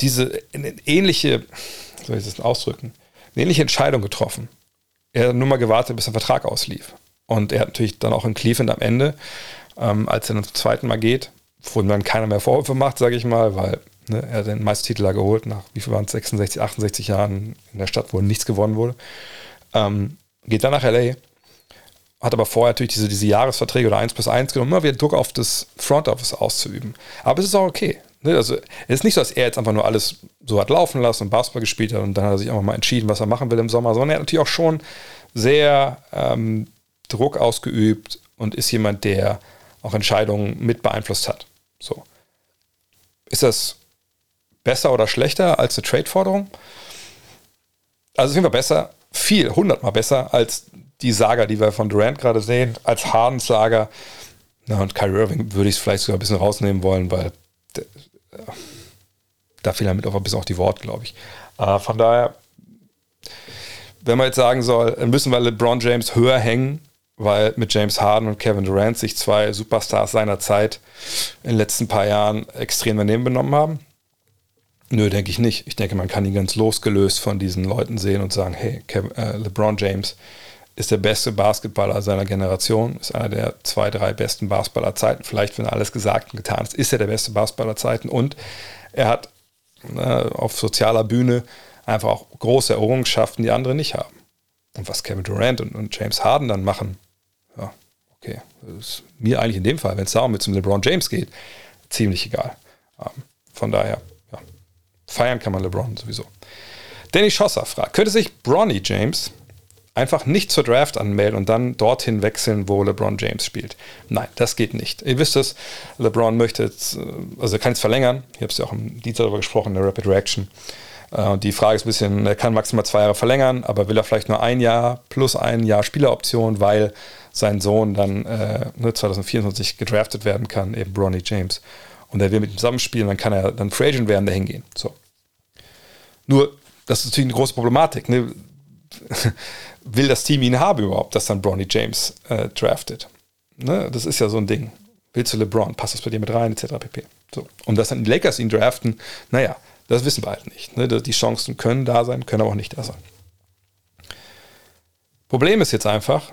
diese ähnliche, soll ich das ausdrücken, eine ähnliche Entscheidung getroffen. Er hat nur mal gewartet, bis der Vertrag auslief. Und er hat natürlich dann auch in Cleveland am Ende ähm, als er dann zum zweiten Mal geht, wo dann keiner mehr Vorwürfe macht, sage ich mal, weil ne, er den Meistertitel da geholt, nach wie viel waren es, 66, 68 Jahren in der Stadt, wo nichts gewonnen wurde. Ähm, geht dann nach LA, hat aber vorher natürlich diese, diese Jahresverträge oder 1 plus 1 genommen, immer wieder Druck auf das Front Office auszuüben. Aber es ist auch okay. Ne? Also, es ist nicht so, dass er jetzt einfach nur alles so hat laufen lassen und Basketball gespielt hat und dann hat er sich einfach mal entschieden, was er machen will im Sommer, sondern er hat natürlich auch schon sehr ähm, Druck ausgeübt und ist jemand, der auch Entscheidungen mit beeinflusst hat. So. Ist das besser oder schlechter als eine Trade-Forderung? Also auf jeden Fall besser, viel, hundertmal besser als die Saga, die wir von Durant gerade sehen, als Hardens Saga. Na, und Kyrie Irving würde ich es vielleicht sogar ein bisschen rausnehmen wollen, weil da fehlen damit auch ein bisschen auch die Worte, glaube ich. Äh, von daher, wenn man jetzt sagen soll, müssen wir LeBron James höher hängen, weil mit James Harden und Kevin Durant sich zwei Superstars seiner Zeit in den letzten paar Jahren extrem daneben benommen haben. Nö, denke ich nicht. Ich denke, man kann ihn ganz losgelöst von diesen Leuten sehen und sagen, hey, Kevin, äh, LeBron James ist der beste Basketballer seiner Generation, ist einer der zwei, drei besten Basketballer Zeiten. Vielleicht, wenn alles gesagt und getan ist, ist er der beste Basketballer Zeiten. Und er hat äh, auf sozialer Bühne einfach auch große Errungenschaften, die andere nicht haben. Und was Kevin Durant und, und James Harden dann machen, ja, okay, das ist mir eigentlich in dem Fall, wenn es darum mit zum LeBron James geht, ziemlich egal. Ähm, von daher, ja, feiern kann man LeBron sowieso. Danny Schosser fragt, könnte sich Bronny James einfach nicht zur Draft anmelden und dann dorthin wechseln, wo LeBron James spielt. Nein, das geht nicht. Ihr wisst es, LeBron möchte jetzt, äh, also er kann es verlängern. Ich habe es ja auch im Dienstag darüber gesprochen, in der Rapid Reaction. Äh, die Frage ist ein bisschen, er kann maximal zwei Jahre verlängern, aber will er vielleicht nur ein Jahr plus ein Jahr Spieleroption, weil sein Sohn dann äh, 2024 ne, gedraftet werden kann, eben Bronny James. Und er will mit ihm zusammenspielen, dann kann er dann Free Agent werden, dahin gehen. So. Nur, das ist natürlich eine große Problematik. Ne? Will das Team ihn haben überhaupt, das dann Bronny James äh, draftet? Ne? Das ist ja so ein Ding. Willst du LeBron? Passt das bei dir mit rein, etc. pp. So. Und dass dann die Lakers ihn draften, naja, das wissen wir halt nicht. Ne? Die Chancen können da sein, können aber auch nicht da sein. Problem ist jetzt einfach,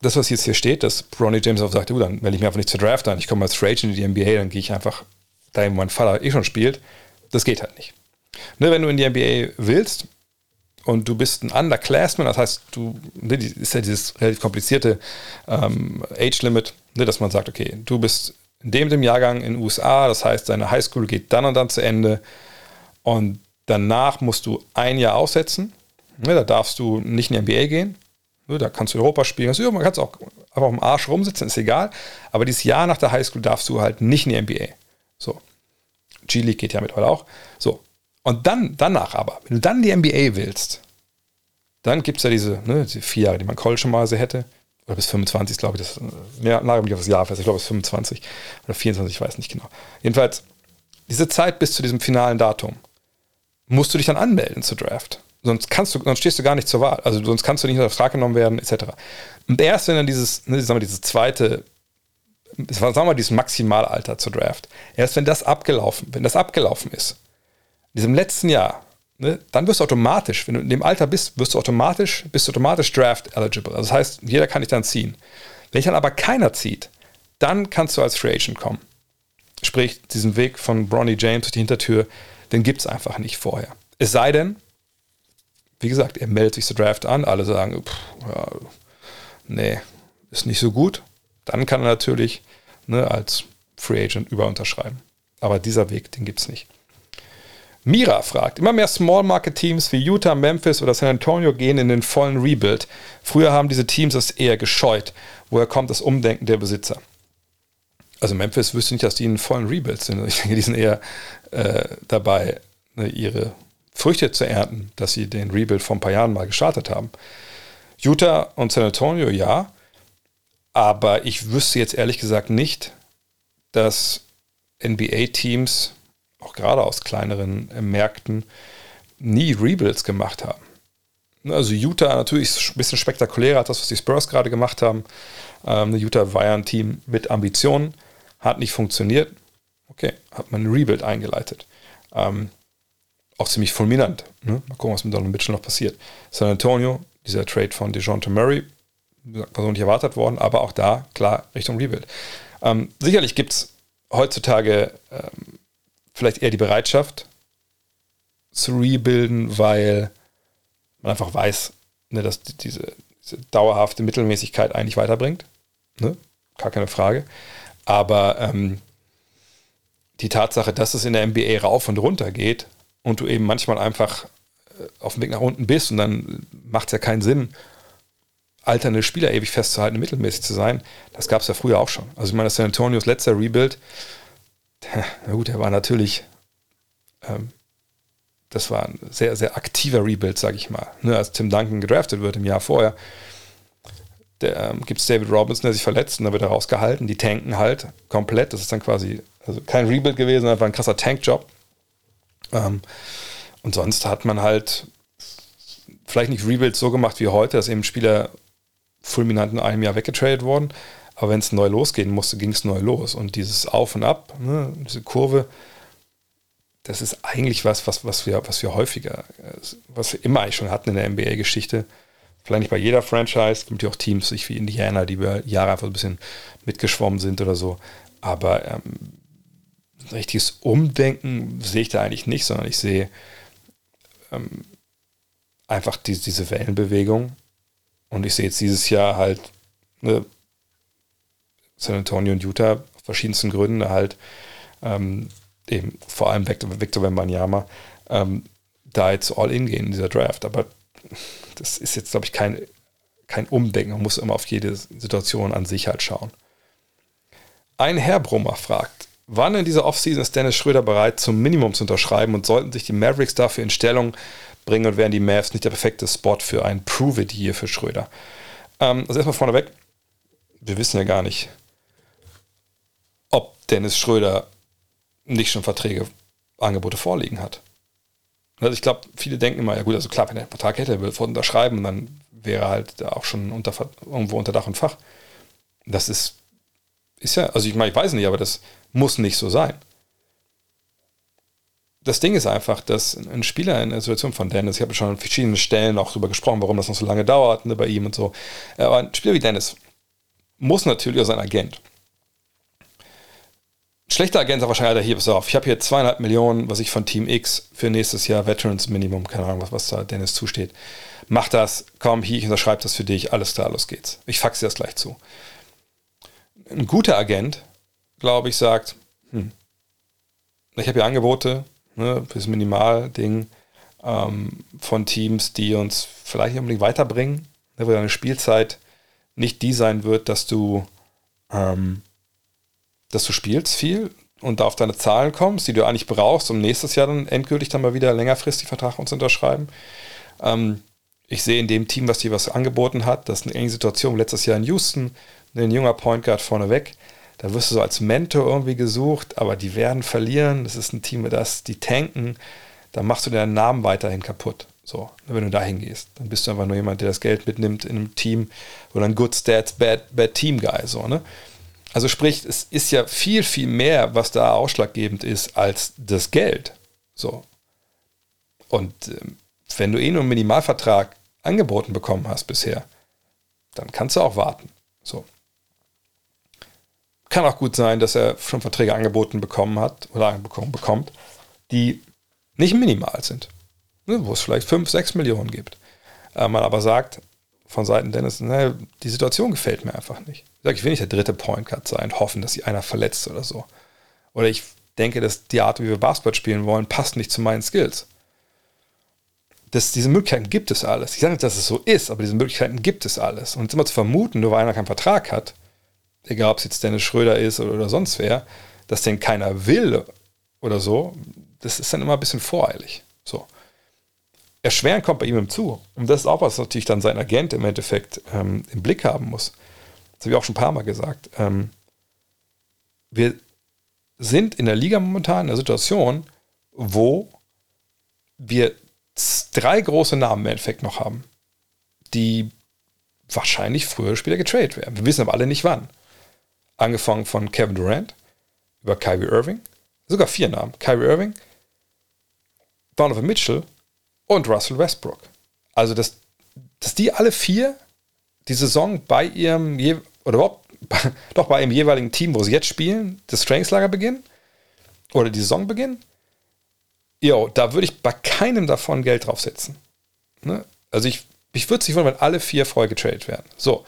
das, was jetzt hier steht, dass Bronny James auch sagt, du, dann melde ich mir einfach nicht zur Draft an, ich komme als Agent in die NBA, dann gehe ich einfach dahin, wo mein Vater eh schon spielt. Das geht halt nicht. Ne, wenn du in die NBA willst, und du bist ein Underclassman, das heißt, du, ne, ist ja dieses relativ komplizierte ähm, Age-Limit, ne, dass man sagt, okay, du bist in dem, dem Jahrgang in den USA, das heißt, deine Highschool geht dann und dann zu Ende und danach musst du ein Jahr aussetzen, ne, da darfst du nicht in die NBA gehen, ne, da kannst du Europa spielen, also, man kann es auch einfach am Arsch rumsitzen, ist egal, aber dieses Jahr nach der Highschool darfst du halt nicht in die NBA. So. G-League geht ja mittlerweile auch. So, und dann, danach aber, wenn du dann die NBA willst, dann gibt es ja diese, ne, diese vier Jahre, die man College-Maße hätte. Oder bis 25, glaube ich. Das, ja, nagel mich auf das Jahr fest. Ich glaube, bis 25 oder 24, ich weiß nicht genau. Jedenfalls, diese Zeit bis zu diesem finalen Datum musst du dich dann anmelden zur Draft. Sonst kannst du, sonst stehst du gar nicht zur Wahl. Also sonst kannst du nicht unter Vertrag genommen werden, etc. Und erst wenn dann dieses, ne, sagen wir, dieses zweite, sagen wir mal, dieses Maximalalter zur Draft, erst wenn das abgelaufen, wenn das abgelaufen ist, diesem letzten Jahr, ne, dann wirst du automatisch, wenn du in dem Alter bist, wirst du automatisch, bist du automatisch Draft eligible. Also das heißt, jeder kann dich dann ziehen. Wenn dich dann aber keiner zieht, dann kannst du als Free Agent kommen. Sprich, diesen Weg von Bronny James durch die Hintertür, den gibt es einfach nicht vorher. Es sei denn, wie gesagt, er meldet sich zur Draft an, alle sagen, pff, ja, nee, ist nicht so gut. Dann kann er natürlich ne, als Free Agent überunterschreiben. Aber dieser Weg, den gibt es nicht. Mira fragt, immer mehr Small Market Teams wie Utah, Memphis oder San Antonio gehen in den vollen Rebuild. Früher haben diese Teams es eher gescheut. Woher kommt das Umdenken der Besitzer? Also Memphis wüsste nicht, dass die in einen vollen Rebuild sind. Ich denke, die sind eher äh, dabei, ne, ihre Früchte zu ernten, dass sie den Rebuild vor ein paar Jahren mal gestartet haben. Utah und San Antonio, ja. Aber ich wüsste jetzt ehrlich gesagt nicht, dass NBA-Teams auch gerade aus kleineren äh, Märkten, nie Rebuilds gemacht haben. Also Utah natürlich ein bisschen spektakulärer als das, was die Spurs gerade gemacht haben. Ähm, Utah war ja ein Team mit Ambitionen, hat nicht funktioniert. Okay, hat man ein Rebuild eingeleitet. Ähm, auch ziemlich fulminant. Ne? Mal gucken, was mit Donovan Mitchell noch passiert. San Antonio, dieser Trade von DeJounte Murray, war so nicht erwartet worden, aber auch da klar Richtung Rebuild. Ähm, sicherlich gibt es heutzutage ähm, vielleicht eher die Bereitschaft zu rebuilden, weil man einfach weiß, ne, dass diese, diese, dauerhafte Mittelmäßigkeit eigentlich weiterbringt. Ne? Gar keine Frage. Aber ähm, die Tatsache, dass es in der NBA rauf und runter geht und du eben manchmal einfach äh, auf dem Weg nach unten bist und dann macht es ja keinen Sinn, alternde Spieler ewig festzuhalten, mittelmäßig zu sein. Das gab es ja früher auch schon. Also ich meine, San Antonios letzter Rebuild, na gut, der war natürlich, ähm, das war ein sehr, sehr aktiver Rebuild, sage ich mal. Ne, als Tim Duncan gedraftet wird im Jahr vorher, ähm, gibt es David Robinson, der sich verletzt und dann wird er rausgehalten. Die tanken halt komplett. Das ist dann quasi also kein Rebuild gewesen, einfach ein krasser Tankjob. Ähm, und sonst hat man halt vielleicht nicht Rebuild so gemacht wie heute, dass eben Spieler fulminant in einem Jahr weggetradet wurden. Aber wenn es neu losgehen musste, ging es neu los. Und dieses Auf und Ab, ne, diese Kurve, das ist eigentlich was, was, was, wir, was wir häufiger, was wir immer eigentlich schon hatten in der NBA-Geschichte. Vielleicht nicht bei jeder Franchise, es gibt ja auch Teams sich wie Indiana, die über Jahre einfach ein bisschen mitgeschwommen sind oder so. Aber ähm, ein richtiges Umdenken sehe ich da eigentlich nicht, sondern ich sehe ähm, einfach die, diese Wellenbewegung. Und ich sehe jetzt dieses Jahr halt ne, San Antonio und Utah aus verschiedensten Gründen halt ähm, eben vor allem Victor, Wembanyama ähm, da jetzt all in gehen in dieser Draft. Aber das ist jetzt, glaube ich, kein, kein Umdenken. Man muss immer auf jede Situation an sich halt schauen. Ein Herr Brummer fragt, wann in dieser Offseason ist Dennis Schröder bereit, zum Minimum zu unterschreiben und sollten sich die Mavericks dafür in Stellung bringen und wären die Mavs nicht der perfekte Spot für ein Prove-It hier für Schröder? Ähm, also erstmal vorneweg, wir wissen ja gar nicht, Dennis Schröder nicht schon Verträge, Angebote vorliegen hat. Also ich glaube, viele denken immer, ja gut, also klar, wenn er einen Vertrag hätte, er will unterschreiben, dann wäre er halt auch schon unter, irgendwo unter Dach und Fach. Das ist, ist ja, also ich meine, ich weiß nicht, aber das muss nicht so sein. Das Ding ist einfach, dass ein Spieler in der Situation von Dennis, ich habe schon an verschiedenen Stellen auch darüber gesprochen, warum das noch so lange dauert ne, bei ihm und so, aber ein Spieler wie Dennis muss natürlich auch sein Agent schlechter Agent wahrscheinlich, hier, pass auf, ich habe hier zweieinhalb Millionen, was ich von Team X für nächstes Jahr Veterans Minimum, keine Ahnung, was, was da Dennis zusteht. Mach das, komm, hier, ich unterschreibe das für dich, alles klar, los geht's. Ich faxe dir das gleich zu. Ein guter Agent, glaube ich, sagt, hm, ich habe hier Angebote ne, fürs Minimalding ähm, von Teams, die uns vielleicht nicht unbedingt weiterbringen, ne, wo deine Spielzeit nicht die sein wird, dass du ähm, dass du spielst viel und da auf deine Zahlen kommst, die du eigentlich brauchst, um nächstes Jahr dann endgültig dann mal wieder längerfristig Vertrag uns unterschreiben. Ähm, ich sehe in dem Team, was dir was angeboten hat, das ist eine enge Situation letztes Jahr in Houston, ein junger Point Guard vorneweg. Da wirst du so als Mentor irgendwie gesucht, aber die werden verlieren. Das ist ein Team, das die tanken. Da machst du deinen Namen weiterhin kaputt. So, wenn du dahin gehst, dann bist du einfach nur jemand, der das Geld mitnimmt in einem Team oder ein Good Stats, Bad, Bad Team Guy. So, ne? Also sprich, es ist ja viel, viel mehr, was da ausschlaggebend ist, als das Geld. So. Und äh, wenn du eh nur einen Minimalvertrag angeboten bekommen hast bisher, dann kannst du auch warten. So. Kann auch gut sein, dass er schon Verträge angeboten bekommen hat oder angeboten bekommt, die nicht minimal sind. Ne, wo es vielleicht 5, 6 Millionen gibt. Äh, man aber sagt, von Seiten Dennis, naja, die Situation gefällt mir einfach nicht. Ich sage, ich will nicht der dritte Point Guard sein, hoffen, dass sich einer verletzt oder so. Oder ich denke, dass die Art, wie wir Basketball spielen wollen, passt nicht zu meinen Skills. Das, diese Möglichkeiten gibt es alles. Ich sage nicht, dass es so ist, aber diese Möglichkeiten gibt es alles. Und es immer zu vermuten, nur weil einer keinen Vertrag hat, egal ob es jetzt Dennis Schröder ist oder, oder sonst wer, dass den keiner will oder so, das ist dann immer ein bisschen voreilig. So erschweren kommt bei ihm zu. Und das ist auch was, natürlich dann sein Agent im Endeffekt ähm, im Blick haben muss. Das habe ich auch schon ein paar Mal gesagt. Ähm, wir sind in der Liga momentan in der Situation, wo wir drei große Namen im Endeffekt noch haben, die wahrscheinlich früher später getradet werden. Wir wissen aber alle nicht wann. Angefangen von Kevin Durant über Kyrie Irving, sogar vier Namen. Kyrie Irving, Donovan Mitchell und Russell Westbrook. Also, dass, dass die alle vier die Saison bei ihrem, oder überhaupt, [laughs] doch bei ihrem jeweiligen Team, wo sie jetzt spielen, das Trainingslager beginnen oder die Saison beginnen, jo, da würde ich bei keinem davon Geld draufsetzen. Ne? Also ich, ich würde es nicht wundern, wenn alle vier voll getradet werden. So.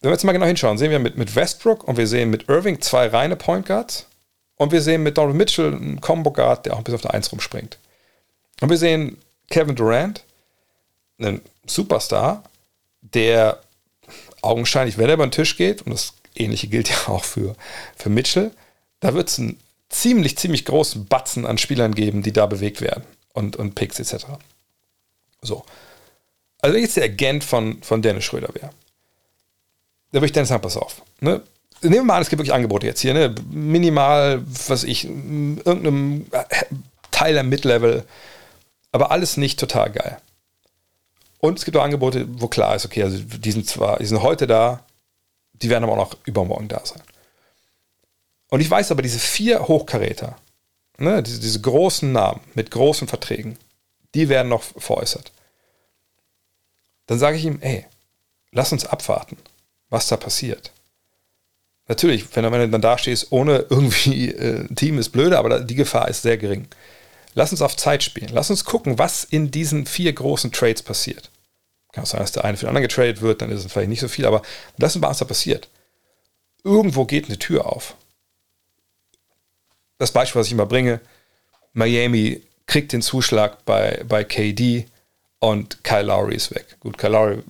Wenn wir jetzt mal genau hinschauen, sehen wir mit, mit Westbrook und wir sehen mit Irving zwei reine Point Guards und wir sehen mit Donald Mitchell einen Combo Guard, der auch bis auf der Eins rumspringt. Und wir sehen Kevin Durant, einen Superstar, der augenscheinlich, wenn er über den Tisch geht, und das Ähnliche gilt ja auch für, für Mitchell, da wird es einen ziemlich, ziemlich großen Batzen an Spielern geben, die da bewegt werden und, und Picks etc. So. Also wenn jetzt der Agent von, von Dennis Schröder wäre, da würde ich Dennis sagen, pass auf. Ne? Nehmen wir mal an, es gibt wirklich Angebote jetzt hier, ne? minimal, was ich, irgendeinem Teil der Mid-Level, aber alles nicht total geil. Und es gibt auch Angebote, wo klar ist, okay, also die sind zwar, die sind heute da, die werden aber auch noch übermorgen da sein. Und ich weiß aber, diese vier Hochkaräter, ne, diese, diese großen Namen mit großen Verträgen, die werden noch veräußert. Dann sage ich ihm, ey, lass uns abwarten, was da passiert. Natürlich, wenn du, wenn du dann da stehst, ohne irgendwie äh, Team ist blöde, aber die Gefahr ist sehr gering. Lass uns auf Zeit spielen. Lass uns gucken, was in diesen vier großen Trades passiert. Kann auch sein, dass der eine für den anderen getradet wird, dann ist es vielleicht nicht so viel, aber lass uns mal, was da passiert. Irgendwo geht eine Tür auf. Das Beispiel, was ich immer bringe, Miami kriegt den Zuschlag bei, bei KD und Kyle Lowry ist weg. Gut, Kyle Lowry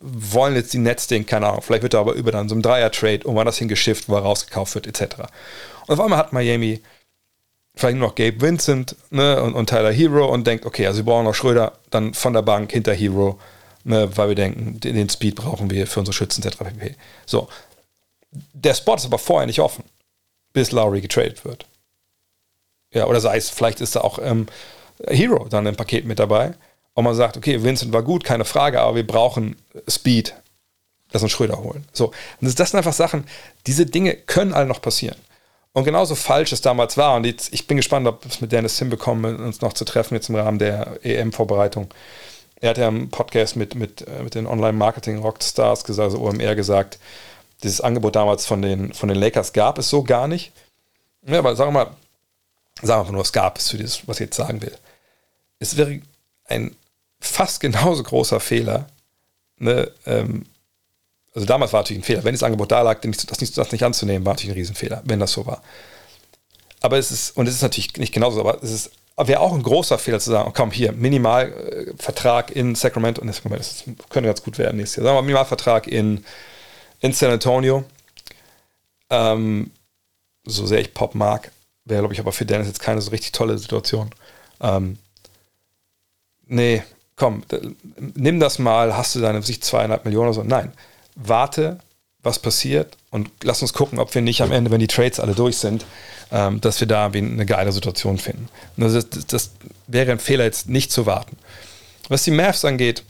wollen jetzt die Nets den, keine Ahnung, vielleicht wird er aber über dann so einem Dreier-Trade irgendwann das hingeschifft, wo er rausgekauft wird, etc. Und auf einmal hat Miami vielleicht noch Gabe Vincent ne, und, und Tyler Hero und denkt, okay, also wir brauchen noch Schröder, dann von der Bank hinter Hero, ne, weil wir denken, den, den Speed brauchen wir für unsere Schützen etc. pp. So. Der Spot ist aber vorher nicht offen, bis Lowry getradet wird. Ja, oder sei es, vielleicht ist da auch ähm, Hero dann im Paket mit dabei. Und man sagt, okay, Vincent war gut, keine Frage, aber wir brauchen Speed. Lass uns Schröder holen. So. Und das sind einfach Sachen, diese Dinge können alle noch passieren. Und genauso falsch es damals war, und jetzt, ich bin gespannt, ob es mit Dennis hinbekommen, uns noch zu treffen, jetzt im Rahmen der EM-Vorbereitung. Er hat ja im Podcast mit, mit, äh, mit den Online-Marketing-Rockstars, also OMR, gesagt, dieses Angebot damals von den, von den Lakers gab es so gar nicht. Ja, aber sagen wir mal, sagen wir mal nur, es gab es für dieses, was ich jetzt sagen will. Es wäre ein fast genauso großer Fehler, ne, ähm, also damals war natürlich ein Fehler. Wenn das Angebot da lag, das nicht, das nicht anzunehmen, war natürlich ein Riesenfehler, wenn das so war. Aber es ist, und es ist natürlich nicht genauso, aber es ist, wäre auch ein großer Fehler zu sagen, komm, hier, Minimalvertrag in Sacramento, und das könnte ganz gut werden nächstes Jahr. Sagen wir Minimalvertrag in, in San Antonio. Ähm, so sehr ich Pop mag, wäre, glaube ich, aber für Dennis jetzt keine so richtig tolle Situation. Ähm, nee, komm, nimm das mal, hast du deine sich zweieinhalb Millionen oder so? Nein, warte, was passiert und lass uns gucken, ob wir nicht am Ende, wenn die Trades alle durch sind, ähm, dass wir da eine geile Situation finden. Das, das, das, wäre ein Fehler, jetzt nicht zu warten. Was die Mavs angeht,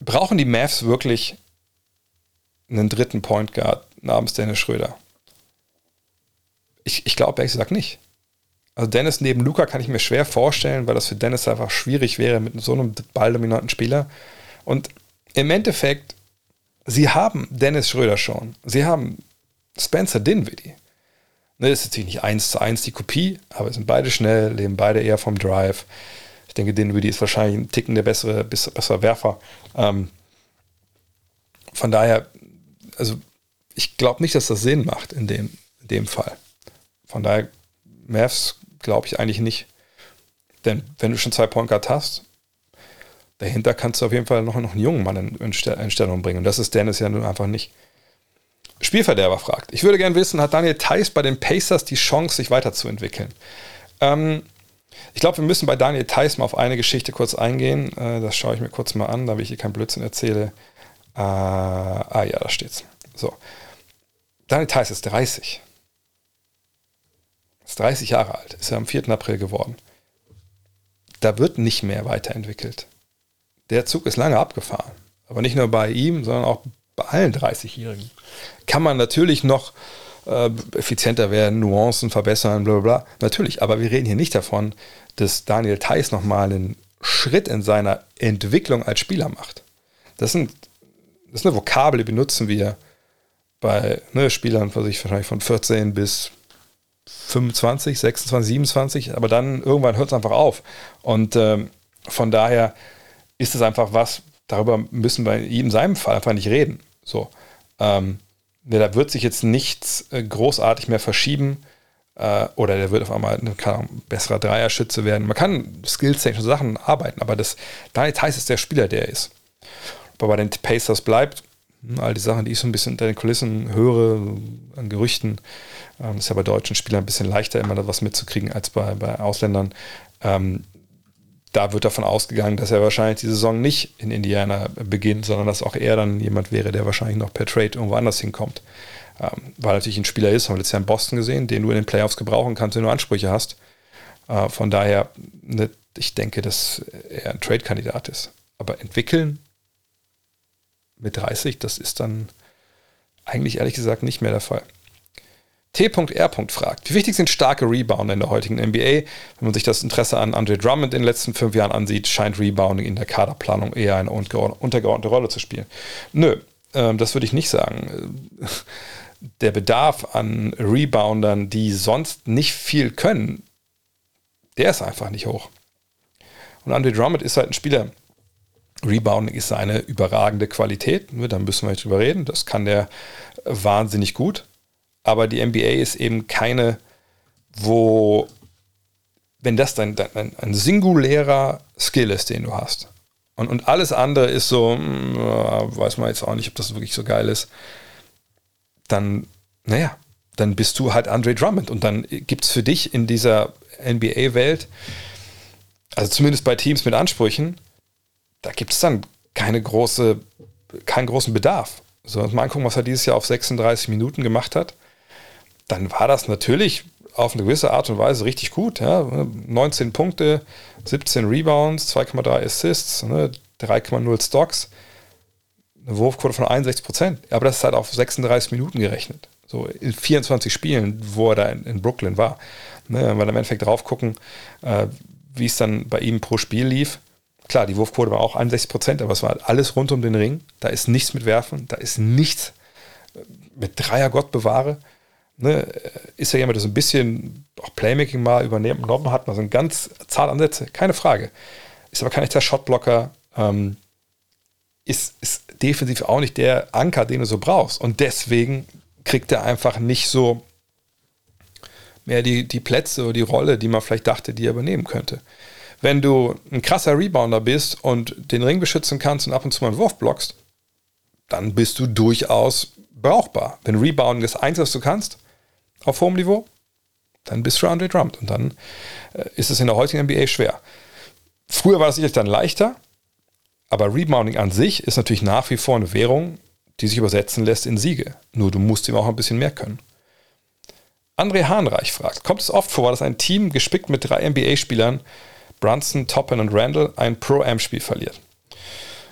brauchen die Mavs wirklich einen dritten Point Guard namens Dennis Schröder? Ich, ich glaube ehrlich gesagt nicht. Also Dennis neben Luca kann ich mir schwer vorstellen, weil das für Dennis einfach schwierig wäre mit so einem balldominanten Spieler. Und im Endeffekt, sie haben Dennis Schröder schon. Sie haben Spencer Dinwiddie. Ne, das ist natürlich nicht eins zu eins die Kopie, aber sind beide schnell, leben beide eher vom Drive. Ich denke, Dinwiddie ist wahrscheinlich ein Ticken der bessere, bessere Werfer. Ähm, von daher, also ich glaube nicht, dass das Sinn macht in dem, in dem Fall. Von daher, Mavs glaube ich eigentlich nicht. Denn wenn du schon zwei Point Guard hast, dahinter kannst du auf jeden Fall noch, noch einen jungen Mann in, in, Stellung bringen. Und das ist Dennis ja nun einfach nicht. Spielverderber fragt. Ich würde gerne wissen, hat Daniel Theiss bei den Pacers die Chance, sich weiterzuentwickeln? Ähm, ich glaube, wir müssen bei Daniel Theiss mal auf eine Geschichte kurz eingehen. Äh, das schaue ich mir kurz mal an, da ich hier keinen Blödsinn erzähle. Äh, ah ja, da steht's. So. Daniel Theiss ist 30. Ist 30 Jahre alt, ist ja am 4. April geworden. Da wird nicht mehr weiterentwickelt der Zug ist lange abgefahren. Aber nicht nur bei ihm, sondern auch bei allen 30-Jährigen. Kann man natürlich noch äh, effizienter werden, Nuancen verbessern, bla bla bla. Natürlich, aber wir reden hier nicht davon, dass Daniel Theiss nochmal einen Schritt in seiner Entwicklung als Spieler macht. Das, sind, das ist eine Vokabel, die benutzen wir bei ne, Spielern, was ich wahrscheinlich von 14 bis 25, 26, 27, aber dann irgendwann hört es einfach auf. Und ähm, von daher ist es einfach was, darüber müssen wir in seinem Fall einfach nicht reden. So. Ähm, da wird sich jetzt nichts äh, großartig mehr verschieben äh, oder der wird auf einmal ein besserer Dreierschütze werden. Man kann skillstechnische Sachen arbeiten, aber das, da jetzt heißt es der Spieler, der ist. Ob er bei den Pacers bleibt, hm, all die Sachen, die ich so ein bisschen unter den Kulissen höre, an Gerüchten, ähm, ist ja bei deutschen Spielern ein bisschen leichter, immer da was mitzukriegen als bei, bei Ausländern. Ähm, da wird davon ausgegangen, dass er wahrscheinlich die Saison nicht in Indiana beginnt, sondern dass auch er dann jemand wäre, der wahrscheinlich noch per Trade irgendwo anders hinkommt. Ähm, weil natürlich ein Spieler ist, haben wir letztes Jahr in Boston gesehen, den du in den Playoffs gebrauchen kannst, wenn du Ansprüche hast. Äh, von daher, ne, ich denke, dass er ein Trade-Kandidat ist. Aber entwickeln mit 30, das ist dann eigentlich ehrlich gesagt nicht mehr der Fall. T.R. fragt, wie wichtig sind starke Rebounder in der heutigen NBA? Wenn man sich das Interesse an Andre Drummond in den letzten fünf Jahren ansieht, scheint Rebounding in der Kaderplanung eher eine untergeordnete Rolle zu spielen. Nö, ähm, das würde ich nicht sagen. Der Bedarf an Reboundern, die sonst nicht viel können, der ist einfach nicht hoch. Und Andre Drummond ist halt ein Spieler, Rebounding ist seine überragende Qualität, da müssen wir nicht drüber reden, das kann der wahnsinnig gut aber die NBA ist eben keine, wo, wenn das dein, dein ein singulärer Skill ist, den du hast. Und, und alles andere ist so, mh, hm, weiß man jetzt auch nicht, ob das wirklich so geil ist. Dann, naja, dann bist du halt Andre Drummond. Und dann gibt es für dich in dieser NBA-Welt, also zumindest bei Teams mit Ansprüchen, da gibt es dann keine große, keinen großen Bedarf. So, mal angucken, was er dieses Jahr auf 36 Minuten gemacht hat dann war das natürlich auf eine gewisse Art und Weise richtig gut. Ja? 19 Punkte, 17 Rebounds, 2,3 Assists, ne? 3,0 Stocks, eine Wurfquote von 61 Prozent. Aber das ist halt auf 36 Minuten gerechnet. So in 24 Spielen, wo er da in, in Brooklyn war. Ne? Wenn wir im Endeffekt drauf gucken, äh, wie es dann bei ihm pro Spiel lief. Klar, die Wurfquote war auch 61 Prozent, aber es war alles rund um den Ring. Da ist nichts mit Werfen, da ist nichts mit Dreier Gott bewahre ne, ist ja jemand, der so ein bisschen auch Playmaking mal übernommen hat, mal so ein ganz zart Ansätze, keine Frage. Ist aber kein echter Shotblocker, ähm, ist, ist defensiv auch nicht der Anker, den du so brauchst. Und deswegen kriegt er einfach nicht so mehr die, die Plätze oder die Rolle, die man vielleicht dachte, die er übernehmen könnte. Wenn du ein krasser Rebounder bist und den Ring beschützen kannst und ab und zu mal einen Wurf blockst, dann bist du durchaus brauchbar. Wenn Rebounding das Einzige, was du kannst, auf hohem Niveau, dann bist du Andre Drummond. Und dann äh, ist es in der heutigen NBA schwer. Früher war das sicherlich dann leichter, aber Rebounding an sich ist natürlich nach wie vor eine Währung, die sich übersetzen lässt in Siege. Nur du musst ihm auch ein bisschen mehr können. André Hahnreich fragt, kommt es oft vor, dass ein Team gespickt mit drei NBA-Spielern, Brunson, Toppin und Randall, ein Pro-Am-Spiel verliert?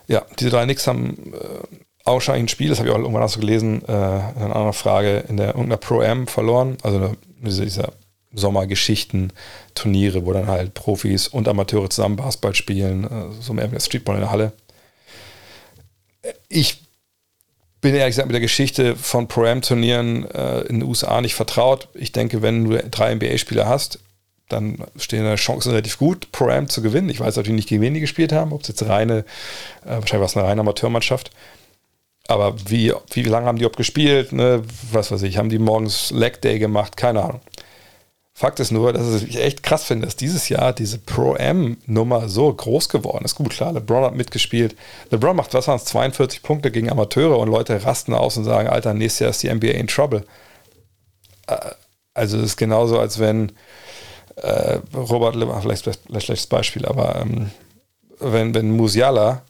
Ja, diese drei Knicks haben äh, augenscheinlich ein Spiel, das habe ich auch irgendwann so gelesen, äh, in einer anderen Frage, in der irgendeiner Pro-Am verloren, also eine, dieser Sommergeschichten, Turniere, wo dann halt Profis und Amateure zusammen Basketball spielen, äh, so mehr wie Streetball in der Halle. Ich bin ehrlich gesagt mit der Geschichte von Pro-Am-Turnieren äh, in den USA nicht vertraut. Ich denke, wenn du drei NBA-Spieler hast, dann stehen da Chancen relativ gut, Pro-Am zu gewinnen. Ich weiß natürlich nicht, gegen wen die gespielt haben, ob es jetzt reine, äh, wahrscheinlich war es eine reine Amateurmannschaft. Aber wie, wie lange haben die überhaupt gespielt? Ne? Was weiß ich, haben die morgens Leg Day gemacht? Keine Ahnung. Fakt ist nur, dass ich echt krass finde, dass dieses Jahr diese Pro-M-Nummer so groß geworden ist. Gut, klar, LeBron hat mitgespielt. LeBron macht, was waren es, 42 Punkte gegen Amateure und Leute rasten aus und sagen, Alter, nächstes Jahr ist die NBA in Trouble. Äh, also es ist genauso, als wenn äh, Robert, vielleicht vielleicht schlechtes Beispiel, aber ähm, wenn, wenn Musiala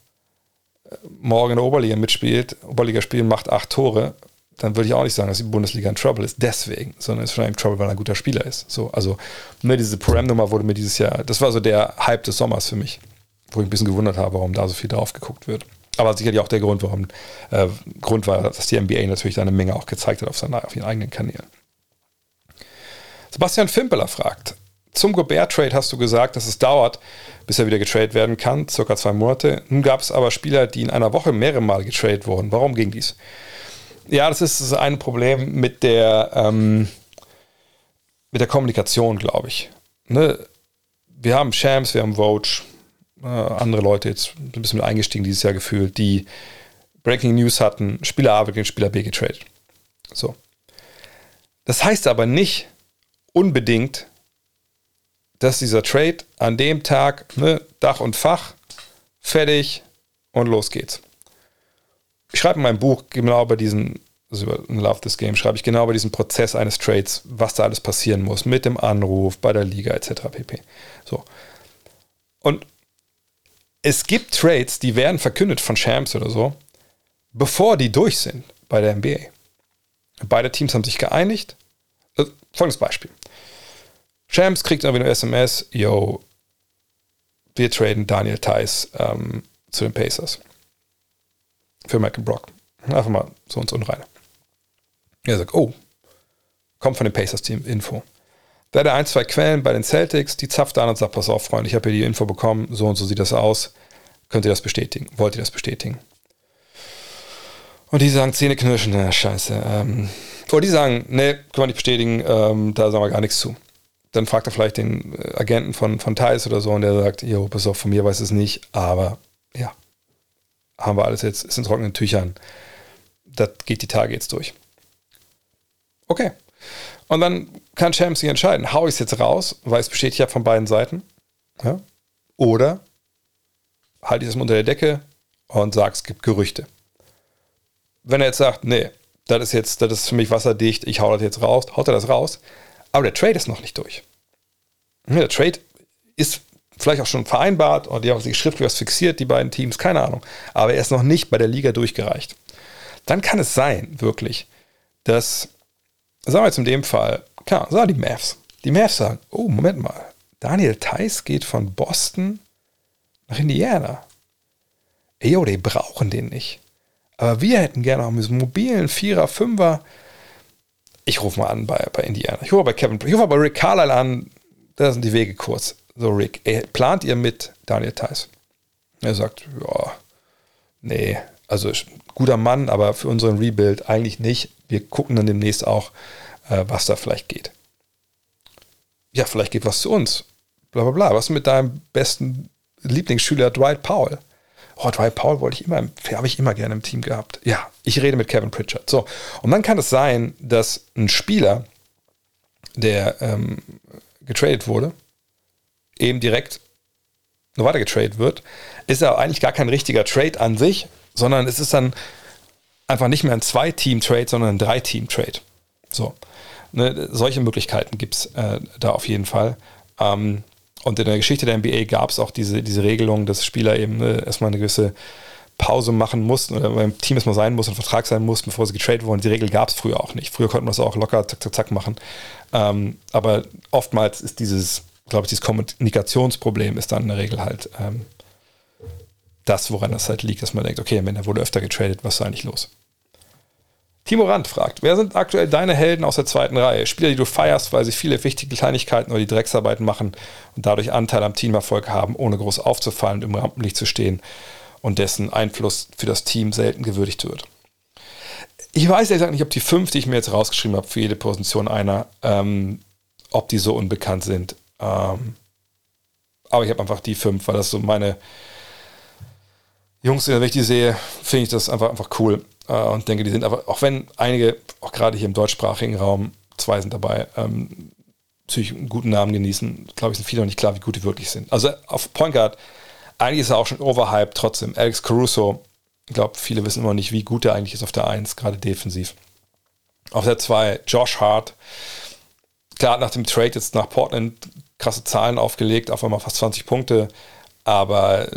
morgen in der Oberliga mitspielt, Oberliga spielen, macht acht Tore, dann würde ich auch nicht sagen, dass die Bundesliga in Trouble ist, deswegen, sondern ist schon in Trouble, weil er ein guter Spieler ist. So, also, ne, diese Pro-Am-Nummer wurde mir dieses Jahr, das war so der Hype des Sommers für mich, wo ich ein bisschen gewundert habe, warum da so viel drauf geguckt wird. Aber sicherlich auch der Grund, warum, äh, Grund war, dass die NBA natürlich da eine Menge auch gezeigt hat auf, seinen, auf ihren eigenen Kanälen. Sebastian Fimpeler fragt, zum Gobert-Trade hast du gesagt, dass es dauert, bis er wieder getradet werden kann, circa zwei Monate. Nun gab es aber Spieler, die in einer Woche mehrere Mal getradet wurden. Warum ging dies? Ja, das ist das eine Problem mit der, ähm, mit der Kommunikation, glaube ich. Ne? Wir haben Shams, wir haben Vogue, äh, andere Leute jetzt ein bisschen mit eingestiegen dieses Jahr gefühlt, die Breaking News hatten, Spieler A wird gegen Spieler B getradet. So. Das heißt aber nicht unbedingt, dass dieser Trade an dem Tag, ne, Dach und Fach, fertig und los geht's. Ich schreibe in meinem Buch genau über diesen, also über Love This Game, schreibe ich genau über diesen Prozess eines Trades, was da alles passieren muss, mit dem Anruf, bei der Liga etc. pp. So. Und es gibt Trades, die werden verkündet von Champs oder so, bevor die durch sind bei der NBA. Beide Teams haben sich geeinigt. Äh, folgendes Beispiel. Champs kriegt irgendwie eine SMS, yo, wir traden Daniel Theiss ähm, zu den Pacers. Für Michael Brock. Einfach mal so uns unreine. Er sagt, oh, kommt von dem Pacers-Team Info. Da hat er ein, zwei Quellen bei den Celtics, die zapft an und sagt, pass auf, Freunde, ich habe hier die Info bekommen, so und so sieht das aus. Könnt ihr das bestätigen? Wollt ihr das bestätigen? Und die sagen Zähneknirschen, na scheiße. Ähm, oder die sagen, ne, können wir nicht bestätigen, ähm, da sagen wir gar nichts zu. Dann fragt er vielleicht den äh, Agenten von, von Thais oder so und der sagt, jo, pass auf, von mir weiß es nicht, aber ja, haben wir alles jetzt, ist in trockenen Tüchern. Das geht die Tage jetzt durch. Okay. Und dann kann Champs sich entscheiden, hau ich es jetzt raus, weil es besteht ja von beiden Seiten. Ja? Oder halte ich es unter der Decke und sage, es gibt Gerüchte wenn er jetzt sagt, nee, das ist jetzt, das ist für mich wasserdicht, ich hau das jetzt raus, haut er das raus. Aber der Trade ist noch nicht durch. Der Trade ist vielleicht auch schon vereinbart und die haben sich schriftlich was fixiert, die beiden Teams, keine Ahnung. Aber er ist noch nicht bei der Liga durchgereicht. Dann kann es sein, wirklich, dass, sagen wir jetzt in dem Fall, klar, sagen die Mavs. Die Mavs sagen, oh, Moment mal, Daniel Theiss geht von Boston nach Indiana. Ey, yo, die brauchen den nicht. Aber wir hätten gerne auch mit mobilen Vierer, Fünfer. Ich rufe mal an bei, bei Indiana. Ich rufe bei Kevin, ich rufe bei Rick Carlisle an. Da sind die Wege kurz. So, Rick, ey, plant ihr mit Daniel Theiss? Er sagt, ja, nee, also guter Mann, aber für unseren Rebuild eigentlich nicht. Wir gucken dann demnächst auch, äh, was da vielleicht geht. Ja, vielleicht geht was zu uns. Bla bla bla. Was mit deinem besten Lieblingsschüler Dwight Powell? Oh, Dwight Powell wollte ich immer, habe ich immer gerne im Team gehabt. Ja, ich rede mit Kevin Pritchard. So, und dann kann es sein, dass ein Spieler, der ähm, getradet wurde, eben direkt nur weiter getradet wird, ist ja eigentlich gar kein richtiger Trade an sich, sondern es ist dann einfach nicht mehr ein Zwei-Team-Trade, sondern ein Drei-Team-Trade. So. Ne, solche Möglichkeiten gibt es äh, da auf jeden Fall. Ähm, und in der Geschichte der NBA gab es auch diese, diese Regelung, dass Spieler eben ne, erstmal eine gewisse Pause machen mussten oder beim Team erstmal sein muss, ein Vertrag sein muss, bevor sie getradet wurden. Die Regel gab es früher auch nicht. Früher konnten wir es auch locker zack, zack, zack machen. Ähm, aber oftmals ist dieses, glaube ich, dieses Kommunikationsproblem ist dann in der Regel halt ähm, das, woran das halt liegt, dass man denkt, okay, wenn er wurde öfter getradet, was ist eigentlich los? Timo Rand fragt, wer sind aktuell deine Helden aus der zweiten Reihe? Spieler, die du feierst, weil sie viele wichtige Kleinigkeiten oder die Drecksarbeiten machen und dadurch Anteil am Teamerfolg haben, ohne groß aufzufallen und im Rampenlicht zu stehen und dessen Einfluss für das Team selten gewürdigt wird. Ich weiß ehrlich gesagt nicht, ob die fünf, die ich mir jetzt rausgeschrieben habe, für jede Position einer, ähm, ob die so unbekannt sind. Ähm, aber ich habe einfach die fünf, weil das so meine Jungs, wenn ich die sehe, finde ich das einfach, einfach cool und denke, die sind aber, auch wenn einige, auch gerade hier im deutschsprachigen Raum, zwei sind dabei, ähm, natürlich einen guten Namen genießen, glaube ich, sind viele noch nicht klar, wie gut die wirklich sind. Also auf Point Guard, eigentlich ist er auch schon overhyped trotzdem. Alex Caruso, ich glaube, viele wissen immer nicht, wie gut er eigentlich ist auf der 1, gerade defensiv. Auf der 2, Josh Hart. Klar, nach dem Trade jetzt nach Portland krasse Zahlen aufgelegt, auf einmal fast 20 Punkte, aber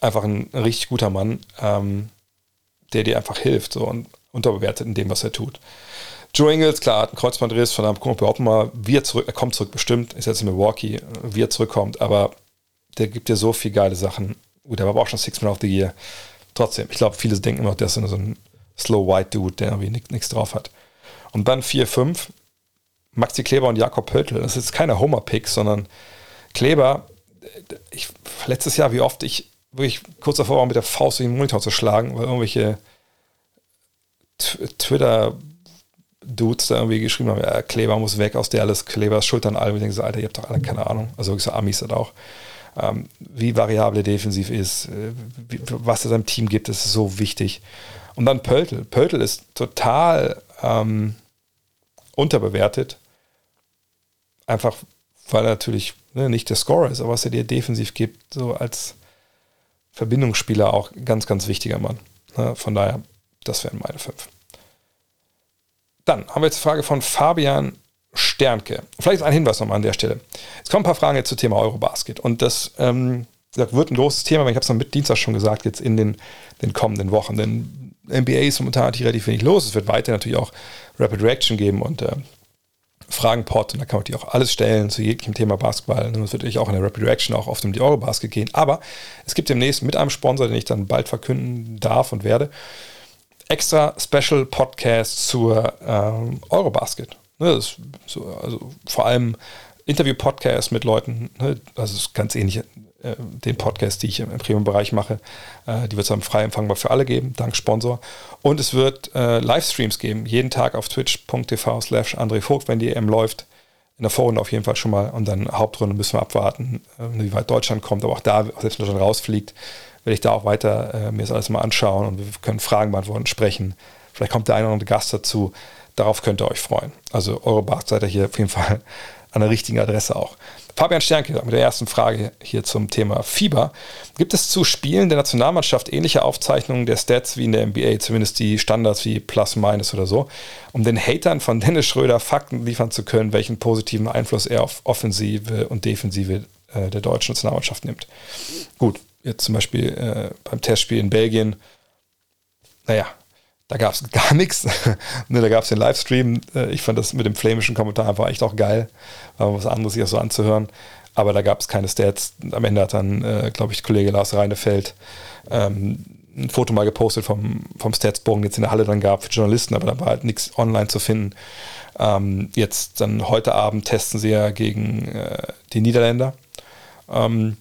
einfach ein, ein richtig guter Mann. Ähm, der dir einfach hilft so, und unterbewertet in dem, was er tut. Joe Ingles, klar, hat einen Kreuzbandriss, von einem gucken wir überhaupt mal, wie er zurück, er kommt zurück bestimmt, ist jetzt in Milwaukee, wie er zurückkommt, aber der gibt dir so viele geile Sachen. Gut, der war aber auch schon Six Man of the Year. Trotzdem, ich glaube, viele denken immer, der ist so ein Slow White Dude, der irgendwie nichts drauf hat. Und dann 4, 5, Maxi Kleber und Jakob Pöltl. Das ist keine Homer-Pick, sondern Kleber, ich, letztes Jahr, wie oft ich wirklich kurz davor war, mit der Faust in den Monitor zu schlagen, weil irgendwelche Twitter-Dudes da irgendwie geschrieben haben, ja, Kleber muss weg aus der alles, Kleber ist schuld an allem. Ich denke so, Alter, ihr habt doch alle keine Ahnung. Also wirklich so Amis hat auch. Ähm, wie variabel defensiv ist, äh, wie, was es seinem Team gibt, das ist so wichtig. Und dann Pöltl. Pöltl ist total ähm, unterbewertet. Einfach, weil er natürlich ne, nicht der Scorer ist, aber was er dir defensiv gibt, so als Verbindungsspieler auch ganz, ganz wichtiger Mann. Ne, von daher, das wären meine fünf. Dann haben wir jetzt die Frage von Fabian Sternke. Vielleicht ein Hinweis nochmal an der Stelle. Es kommen ein paar Fragen jetzt zum Thema Eurobasket. Und das ähm, wird ein großes Thema, ich habe es noch mit Dienstag schon gesagt, jetzt in den, den kommenden Wochen. Denn NBA ist momentan relativ wenig los. Es wird weiter natürlich auch Rapid Reaction geben und äh, Fragenpot und da kann man die auch alles stellen zu jedem Thema Basketball. Und es wird natürlich auch in der Rapid Reaction auch oft um die Eurobasket gehen. Aber es gibt demnächst mit einem Sponsor, den ich dann bald verkünden darf und werde, extra Special Podcast zur ähm, Eurobasket. Ne, so, also vor allem Interview-Podcasts mit Leuten, ne, also ist ganz ähnlich äh, den Podcast, die ich im, Premium-Bereich mache. Äh, die wird es dann frei empfangbar für alle geben, dank Sponsor. Und es wird äh, Livestreams geben, jeden Tag auf twitch.tv slash André Vogt, wenn die EM läuft. In der Vorrunde auf jeden Fall schon mal und dann Hauptrunde müssen wir abwarten, äh, wie weit Deutschland kommt. Aber auch da, selbst wenn Deutschland rausfliegt, werde ich da auch weiter äh, mir das alles mal anschauen und wir können Fragen beantworten, sprechen. Vielleicht kommt der eine oder andere Gast dazu. Darauf könnt ihr euch freuen. Also eure Bart seid ihr hier auf jeden Fall an der richtigen Adresse auch. Fabian Sternke mit der ersten Frage hier zum Thema Fieber. Gibt es zu Spielen der Nationalmannschaft ähnliche Aufzeichnungen der Stats wie in der NBA, zumindest die Standards wie Plus, Minus oder so, um den Hatern von Dennis Schröder Fakten liefern zu können, welchen positiven Einfluss er auf Offensive und Defensive äh, der deutschen Nationalmannschaft nimmt? Gut, jetzt zum Beispiel äh, beim Testspiel in Belgien, naja, da gab es [laughs] gar nichts. ne, da gab es den Livestream. Äh, ich fand das mit dem flämischen Kommentar einfach echt auch geil. War was anderes, sich das so anzuhören. Aber da gab es keine Stats. Am Ende hat dann, äh, glaube ich, Kollege Lars Reinefeld ähm, ein Foto mal gepostet vom, vom Statsbogen, jetzt in der Halle dann gab für Journalisten, aber da war halt nichts online zu finden. Ähm, jetzt dann heute Abend testen sie ja gegen äh, die Niederländer. Ähm,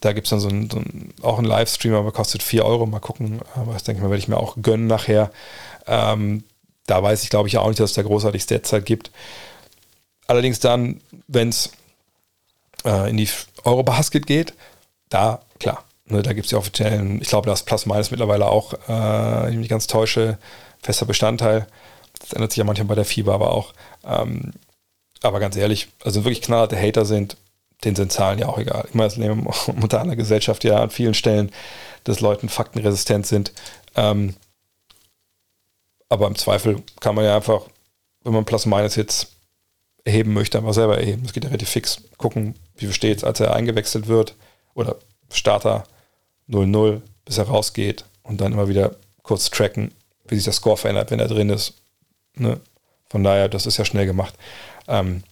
da gibt es dann so einen, so einen, auch einen Livestream, aber kostet 4 Euro. Mal gucken. Aber das denke ich mal, werde ich mir auch gönnen nachher. Ähm, da weiß ich, glaube ich, auch nicht, dass es da großartig Stats gibt. Allerdings dann, wenn es äh, in die Eurobasket geht, da, klar, ne, da gibt es die offiziellen, ich glaube, das Plus Minus mittlerweile auch, äh, ich mich ganz täusche, fester Bestandteil. Das ändert sich ja manchmal bei der FIBA aber auch. Ähm, aber ganz ehrlich, also wirklich knallharte Hater sind, den sind Zahlen ja auch egal. Ich meine, es leben [laughs] unter einer Gesellschaft ja an vielen Stellen, dass Leuten faktenresistent sind. Ähm, aber im Zweifel kann man ja einfach, wenn man Plus Minus jetzt erheben möchte, einfach selber erheben. Das geht ja relativ fix. Gucken, wie steht es, als er eingewechselt wird. Oder Starter 0-0, bis er rausgeht. Und dann immer wieder kurz tracken, wie sich der Score verändert, wenn er drin ist. Ne? Von daher, das ist ja schnell gemacht. Ähm,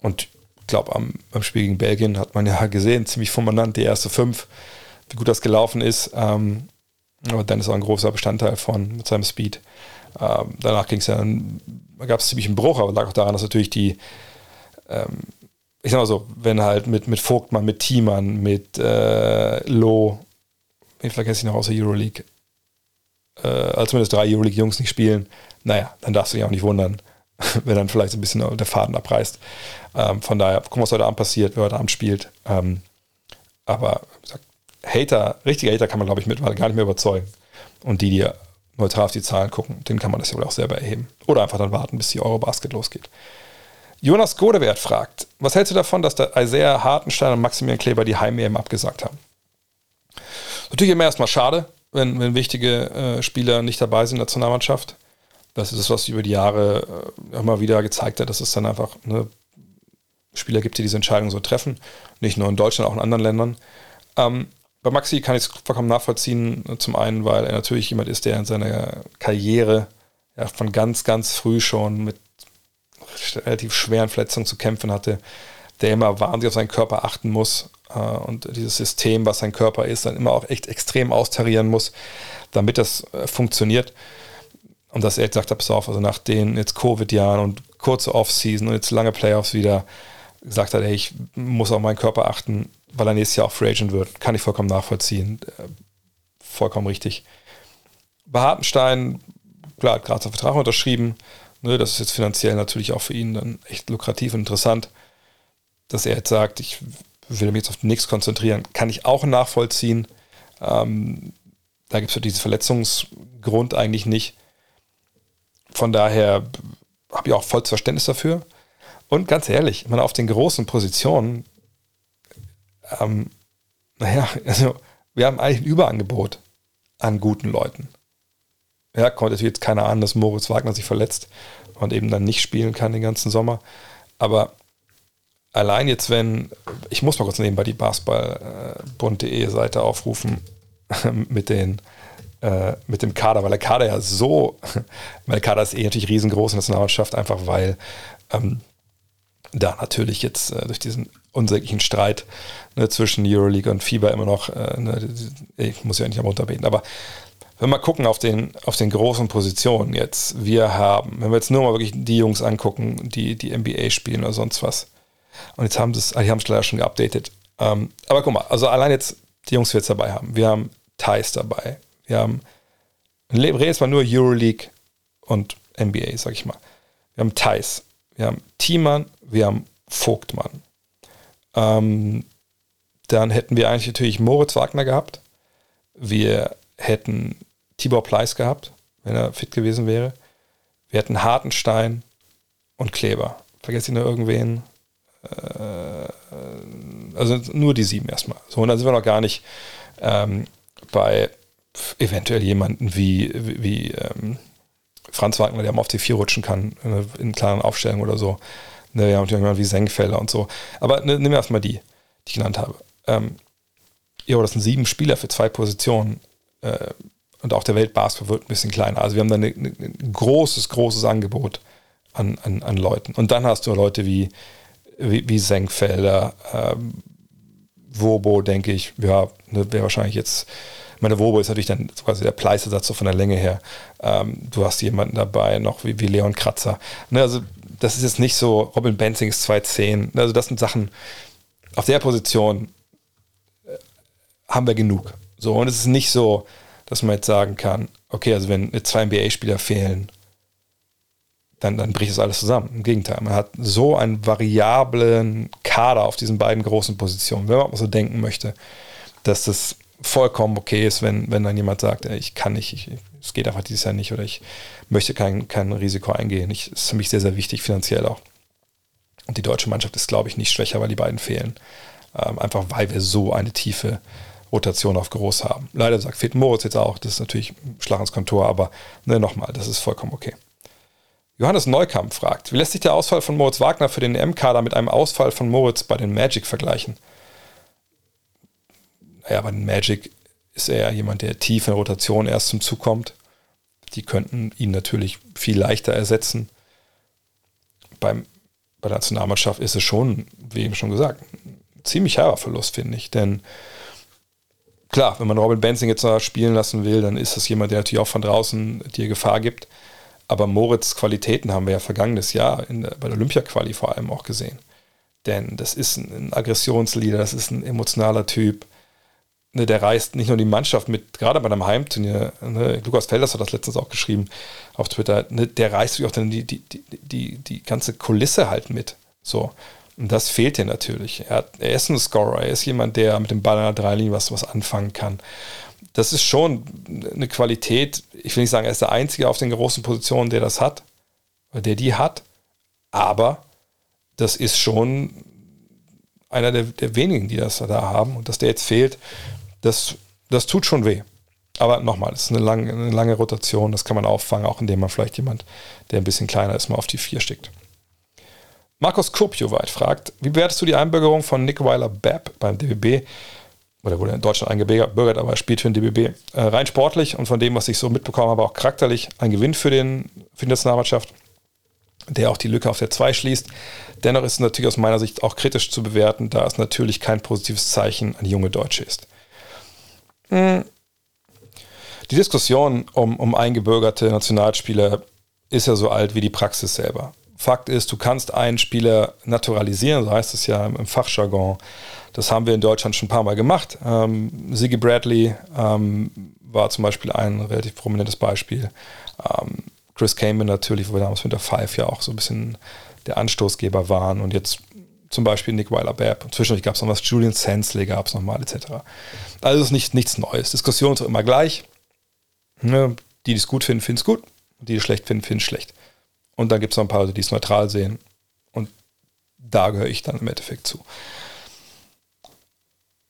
und glaube, am, am Spiel gegen Belgien hat man ja [laughs] gesehen, ziemlich fulminant die erste fünf, wie gut das gelaufen ist. Ähm, aber dann ist auch ein großer Bestandteil von mit seinem Speed. Ähm, danach ging es ja, gab es ziemlich einen Bruch, aber lag auch daran, dass natürlich die, ähm, ich sag mal so, wenn halt mit, mit Vogtmann, mit Thiemann, mit äh, Loh, wen vergesse ich noch außer Euroleague, äh, also zumindest drei Euroleague-Jungs nicht spielen, naja, dann darfst du dich auch nicht wundern, [laughs] wenn dann vielleicht so ein bisschen der Faden abreißt. Ähm, von daher, gucken, was heute Abend passiert, wer heute Abend spielt. Ähm, aber gesagt, Hater, richtige Hater kann man, glaube ich, mittlerweile gar nicht mehr überzeugen. Und die, die neutral auf die Zahlen gucken, denen kann man das ja wohl auch selber erheben. Oder einfach dann warten, bis die Eurobasket losgeht. Jonas Godewert fragt, was hältst du davon, dass der Isaiah Hartenstein und Maximilian Kleber die Heim-EM abgesagt haben? Natürlich immer erstmal schade, wenn, wenn wichtige äh, Spieler nicht dabei sind in der Nationalmannschaft. Das ist es, was über die Jahre äh, immer wieder gezeigt hat, dass es dann einfach ne, Spieler gibt, die diese Entscheidung so treffen. Nicht nur in Deutschland, auch in anderen Ländern. Ähm, bei Maxi kann ich es vollkommen nachvollziehen. Zum einen, weil er natürlich jemand ist, der in seiner Karriere ja, von ganz, ganz früh schon mit relativ schweren Verletzungen zu kämpfen hatte, der immer wahnsinnig auf seinen Körper achten muss äh, und dieses System, was sein Körper ist, dann immer auch echt extrem austarieren muss, damit das äh, funktioniert. Und dass er jetzt sagt, pass auf, also nach den jetzt Covid-Jahren und kurze Off-Season und jetzt lange Playoffs wieder, gesagt hat, ey, ich muss auf meinen Körper achten, weil er nächstes Jahr auch Free Agent wird. Kann ich vollkommen nachvollziehen. Äh, vollkommen richtig. Bei Hartenstein, klar, hat gerade seinen Vertrag unterschrieben. Ne, das ist jetzt finanziell natürlich auch für ihn dann echt lukrativ und interessant. Dass er jetzt sagt, ich will mich jetzt auf nichts konzentrieren, kann ich auch nachvollziehen. Ähm, da gibt es für diesen Verletzungsgrund eigentlich nicht. Von daher habe ich auch volles Verständnis dafür. Und ganz ehrlich, man auf den großen Positionen, ähm, naja, [laughs] also wir haben eigentlich ein Überangebot an guten Leuten. Ja, konnte jetzt keiner ahnen, dass Moritz Wagner sich verletzt und eben dann nicht spielen kann den ganzen Sommer. Aber allein jetzt, wenn, ich muss mal kurz nebenbei die basketballbund.de Seite aufrufen [laughs] mit den äh, mit dem Kader, weil der Kader ja so, [laughs] weil der Kader ist eh natürlich riesengroß in der Nationalmannschaft, einfach weil ähm, da natürlich jetzt äh, durch diesen unsäglichen Streit ne, zwischen Euroleague und FIBA immer noch, äh, ne, ich muss ja nicht am runterbeten, aber wenn wir gucken auf den, auf den großen Positionen jetzt, wir haben, wenn wir jetzt nur mal wirklich die Jungs angucken, die die NBA spielen oder sonst was, und jetzt haben sie es, ah, die haben es leider schon geupdatet. Ähm, aber guck mal, also allein jetzt die Jungs, die wir jetzt dabei haben. Wir haben Thais dabei. Wir haben, jetzt mal nur Euroleague und NBA, sag ich mal. Wir haben Thais. Wir haben Thiemann. Wir haben Vogtmann. Ähm, dann hätten wir eigentlich natürlich Moritz Wagner gehabt. Wir hätten Tibor Pleiss gehabt, wenn er fit gewesen wäre. Wir hätten Hartenstein und Kleber. Vergesst ihr noch irgendwen? Äh, also nur die sieben erstmal. So, und dann sind wir noch gar nicht ähm, bei eventuell jemanden wie, wie, wie ähm, Franz Wagner, der mal auf die vier rutschen kann, äh, in kleinen Aufstellungen oder so. Ne, ja, und jemand wie Senkfelder und so. Aber ne, wir erstmal die, die ich genannt habe. Ähm, ja, das sind sieben Spieler für zwei Positionen. Äh, und auch der Weltbasketball wird ein bisschen kleiner. Also wir haben da ein großes, großes Angebot an, an, an Leuten. Und dann hast du Leute wie, wie, wie Senkfelder, ähm, Wobo, denke ich, ja, ne, wäre wahrscheinlich jetzt, meine Wobo ist natürlich dann quasi der Pleistersatz so von der Länge her. Ähm, du hast jemanden dabei, noch wie, wie Leon Kratzer. Ne, also das ist jetzt nicht so, Robin Benzing ist 210. Also das sind Sachen, auf der Position äh, haben wir genug. So, und es ist nicht so, dass man jetzt sagen kann, okay, also wenn zwei NBA-Spieler fehlen, dann, dann bricht das alles zusammen. Im Gegenteil, man hat so einen variablen Kader auf diesen beiden großen Positionen, wenn man mal so denken möchte, dass das vollkommen okay ist, wenn, wenn dann jemand sagt, ey, ich kann nicht, ich, es geht einfach dieses Jahr nicht oder ich möchte kein, kein Risiko eingehen. Ich, das ist für mich sehr, sehr wichtig, finanziell auch. Und die deutsche Mannschaft ist, glaube ich, nicht schwächer, weil die beiden fehlen. Ähm, einfach weil wir so eine tiefe Rotation auf groß haben. Leider sagt, fehlt Moritz jetzt auch, das ist natürlich Schlag ins Kontor, aber ne, nochmal, das ist vollkommen okay. Johannes Neukamp fragt, wie lässt sich der Ausfall von Moritz Wagner für den M-Kader mit einem Ausfall von Moritz bei den Magic vergleichen? Naja, bei den Magic ist er jemand, der tief in der Rotation erst zum Zug kommt. Die könnten ihn natürlich viel leichter ersetzen. Beim, bei der Nationalmannschaft ist es schon, wie eben schon gesagt, ein ziemlich herber Verlust, finde ich. Denn klar, wenn man Robin Benzing jetzt noch spielen lassen will, dann ist das jemand, der natürlich auch von draußen dir Gefahr gibt. Aber Moritz Qualitäten haben wir ja vergangenes Jahr in bei der Olympia-Quali vor allem auch gesehen. Denn das ist ein Aggressionsleader, das ist ein emotionaler Typ. Ne, der reißt nicht nur die Mannschaft mit, gerade bei einem Heimturnier, ne, Lukas Felders hat das letztens auch geschrieben auf Twitter, ne, der reißt sich auch dann die, die, die, die, ganze Kulisse halt mit. So. Und das fehlt dir natürlich. Er, hat, er ist ein Scorer, er ist jemand, der mit dem Ball an der Dreilinie was, was anfangen kann das ist schon eine Qualität. Ich will nicht sagen, er ist der Einzige auf den großen Positionen, der das hat, der die hat, aber das ist schon einer der, der wenigen, die das da haben. Und dass der jetzt fehlt, das, das tut schon weh. Aber nochmal, das ist eine lange, eine lange Rotation, das kann man auffangen, auch indem man vielleicht jemand, der ein bisschen kleiner ist, mal auf die vier steckt. Markus Kurpjoweit fragt, wie bewertest du die Einbürgerung von Nick Weiler-Babb beim DBB? oder wurde in Deutschland eingebürgert, aber spielt für den DBB. Äh, rein sportlich und von dem, was ich so mitbekommen habe, auch charakterlich ein Gewinn für, den, für die Nationalmannschaft, der auch die Lücke auf der 2 schließt. Dennoch ist es natürlich aus meiner Sicht auch kritisch zu bewerten, da es natürlich kein positives Zeichen an junge Deutsche ist. Hm. Die Diskussion um, um eingebürgerte Nationalspieler ist ja so alt wie die Praxis selber. Fakt ist, du kannst einen Spieler naturalisieren, so heißt es ja im Fachjargon. Das haben wir in Deutschland schon ein paar Mal gemacht. Ähm, Siggy Bradley ähm, war zum Beispiel ein relativ prominentes Beispiel. Ähm, Chris Kamen natürlich, wo wir damals mit der Five ja auch so ein bisschen der Anstoßgeber waren. Und jetzt zum Beispiel Nick Weiler-Babb. Zwischendurch gab es noch was, Julian Sensley gab es nochmal, etc. Also ist nicht, nichts Neues. Diskussion ist immer gleich. Ne? Die, die es gut finden, finden es gut. Die, die es schlecht finden, finden es schlecht. Und dann gibt es noch ein paar, die es neutral sehen. Und da gehöre ich dann im Endeffekt zu.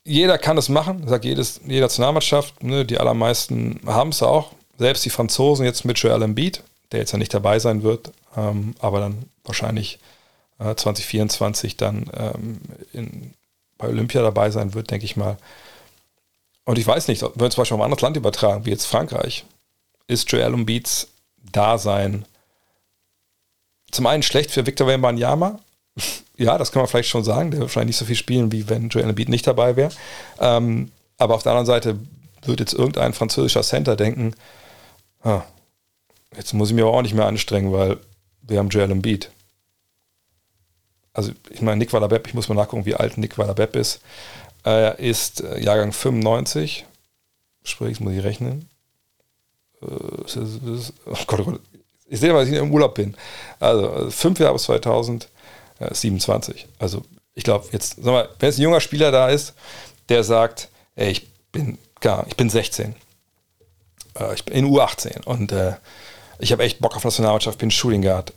Jeder kann es machen, sagt jedes, jede Nationalmannschaft. Ne? Die allermeisten haben es auch. Selbst die Franzosen jetzt mit Joel Embiid, der jetzt ja nicht dabei sein wird, ähm, aber dann wahrscheinlich 2024 dann ähm, in, bei Olympia dabei sein wird, denke ich mal. Und ich weiß nicht, wenn wir zum Beispiel ein anderes Land übertragen, wie jetzt Frankreich, ist Joel Embiids Dasein zum einen schlecht für Victor Wembanyama. [laughs] ja, das kann man vielleicht schon sagen. Der wird wahrscheinlich nicht so viel spielen, wie wenn Joel Embiid nicht dabei wäre. Ähm, aber auf der anderen Seite wird jetzt irgendein französischer Center denken, ah, jetzt muss ich mich aber auch nicht mehr anstrengen, weil wir haben Joel Embiid also ich meine, Nick Waller-Bepp, ich muss mal nachgucken, wie alt Nick Waller-Bepp ist. Er ist äh, Jahrgang 95, sprich, muss ich rechnen. Äh, oh Gott, oh Gott. Ich sehe, weil ich im Urlaub bin. Also 5 Jahre bis 2027. Also ich glaube, jetzt, sag mal, wenn jetzt ein junger Spieler da ist, der sagt, ey, ich bin gar, ich bin 16. Äh, ich bin in U18 und äh, ich habe echt Bock auf Nationalmannschaft, bin Shooting Guard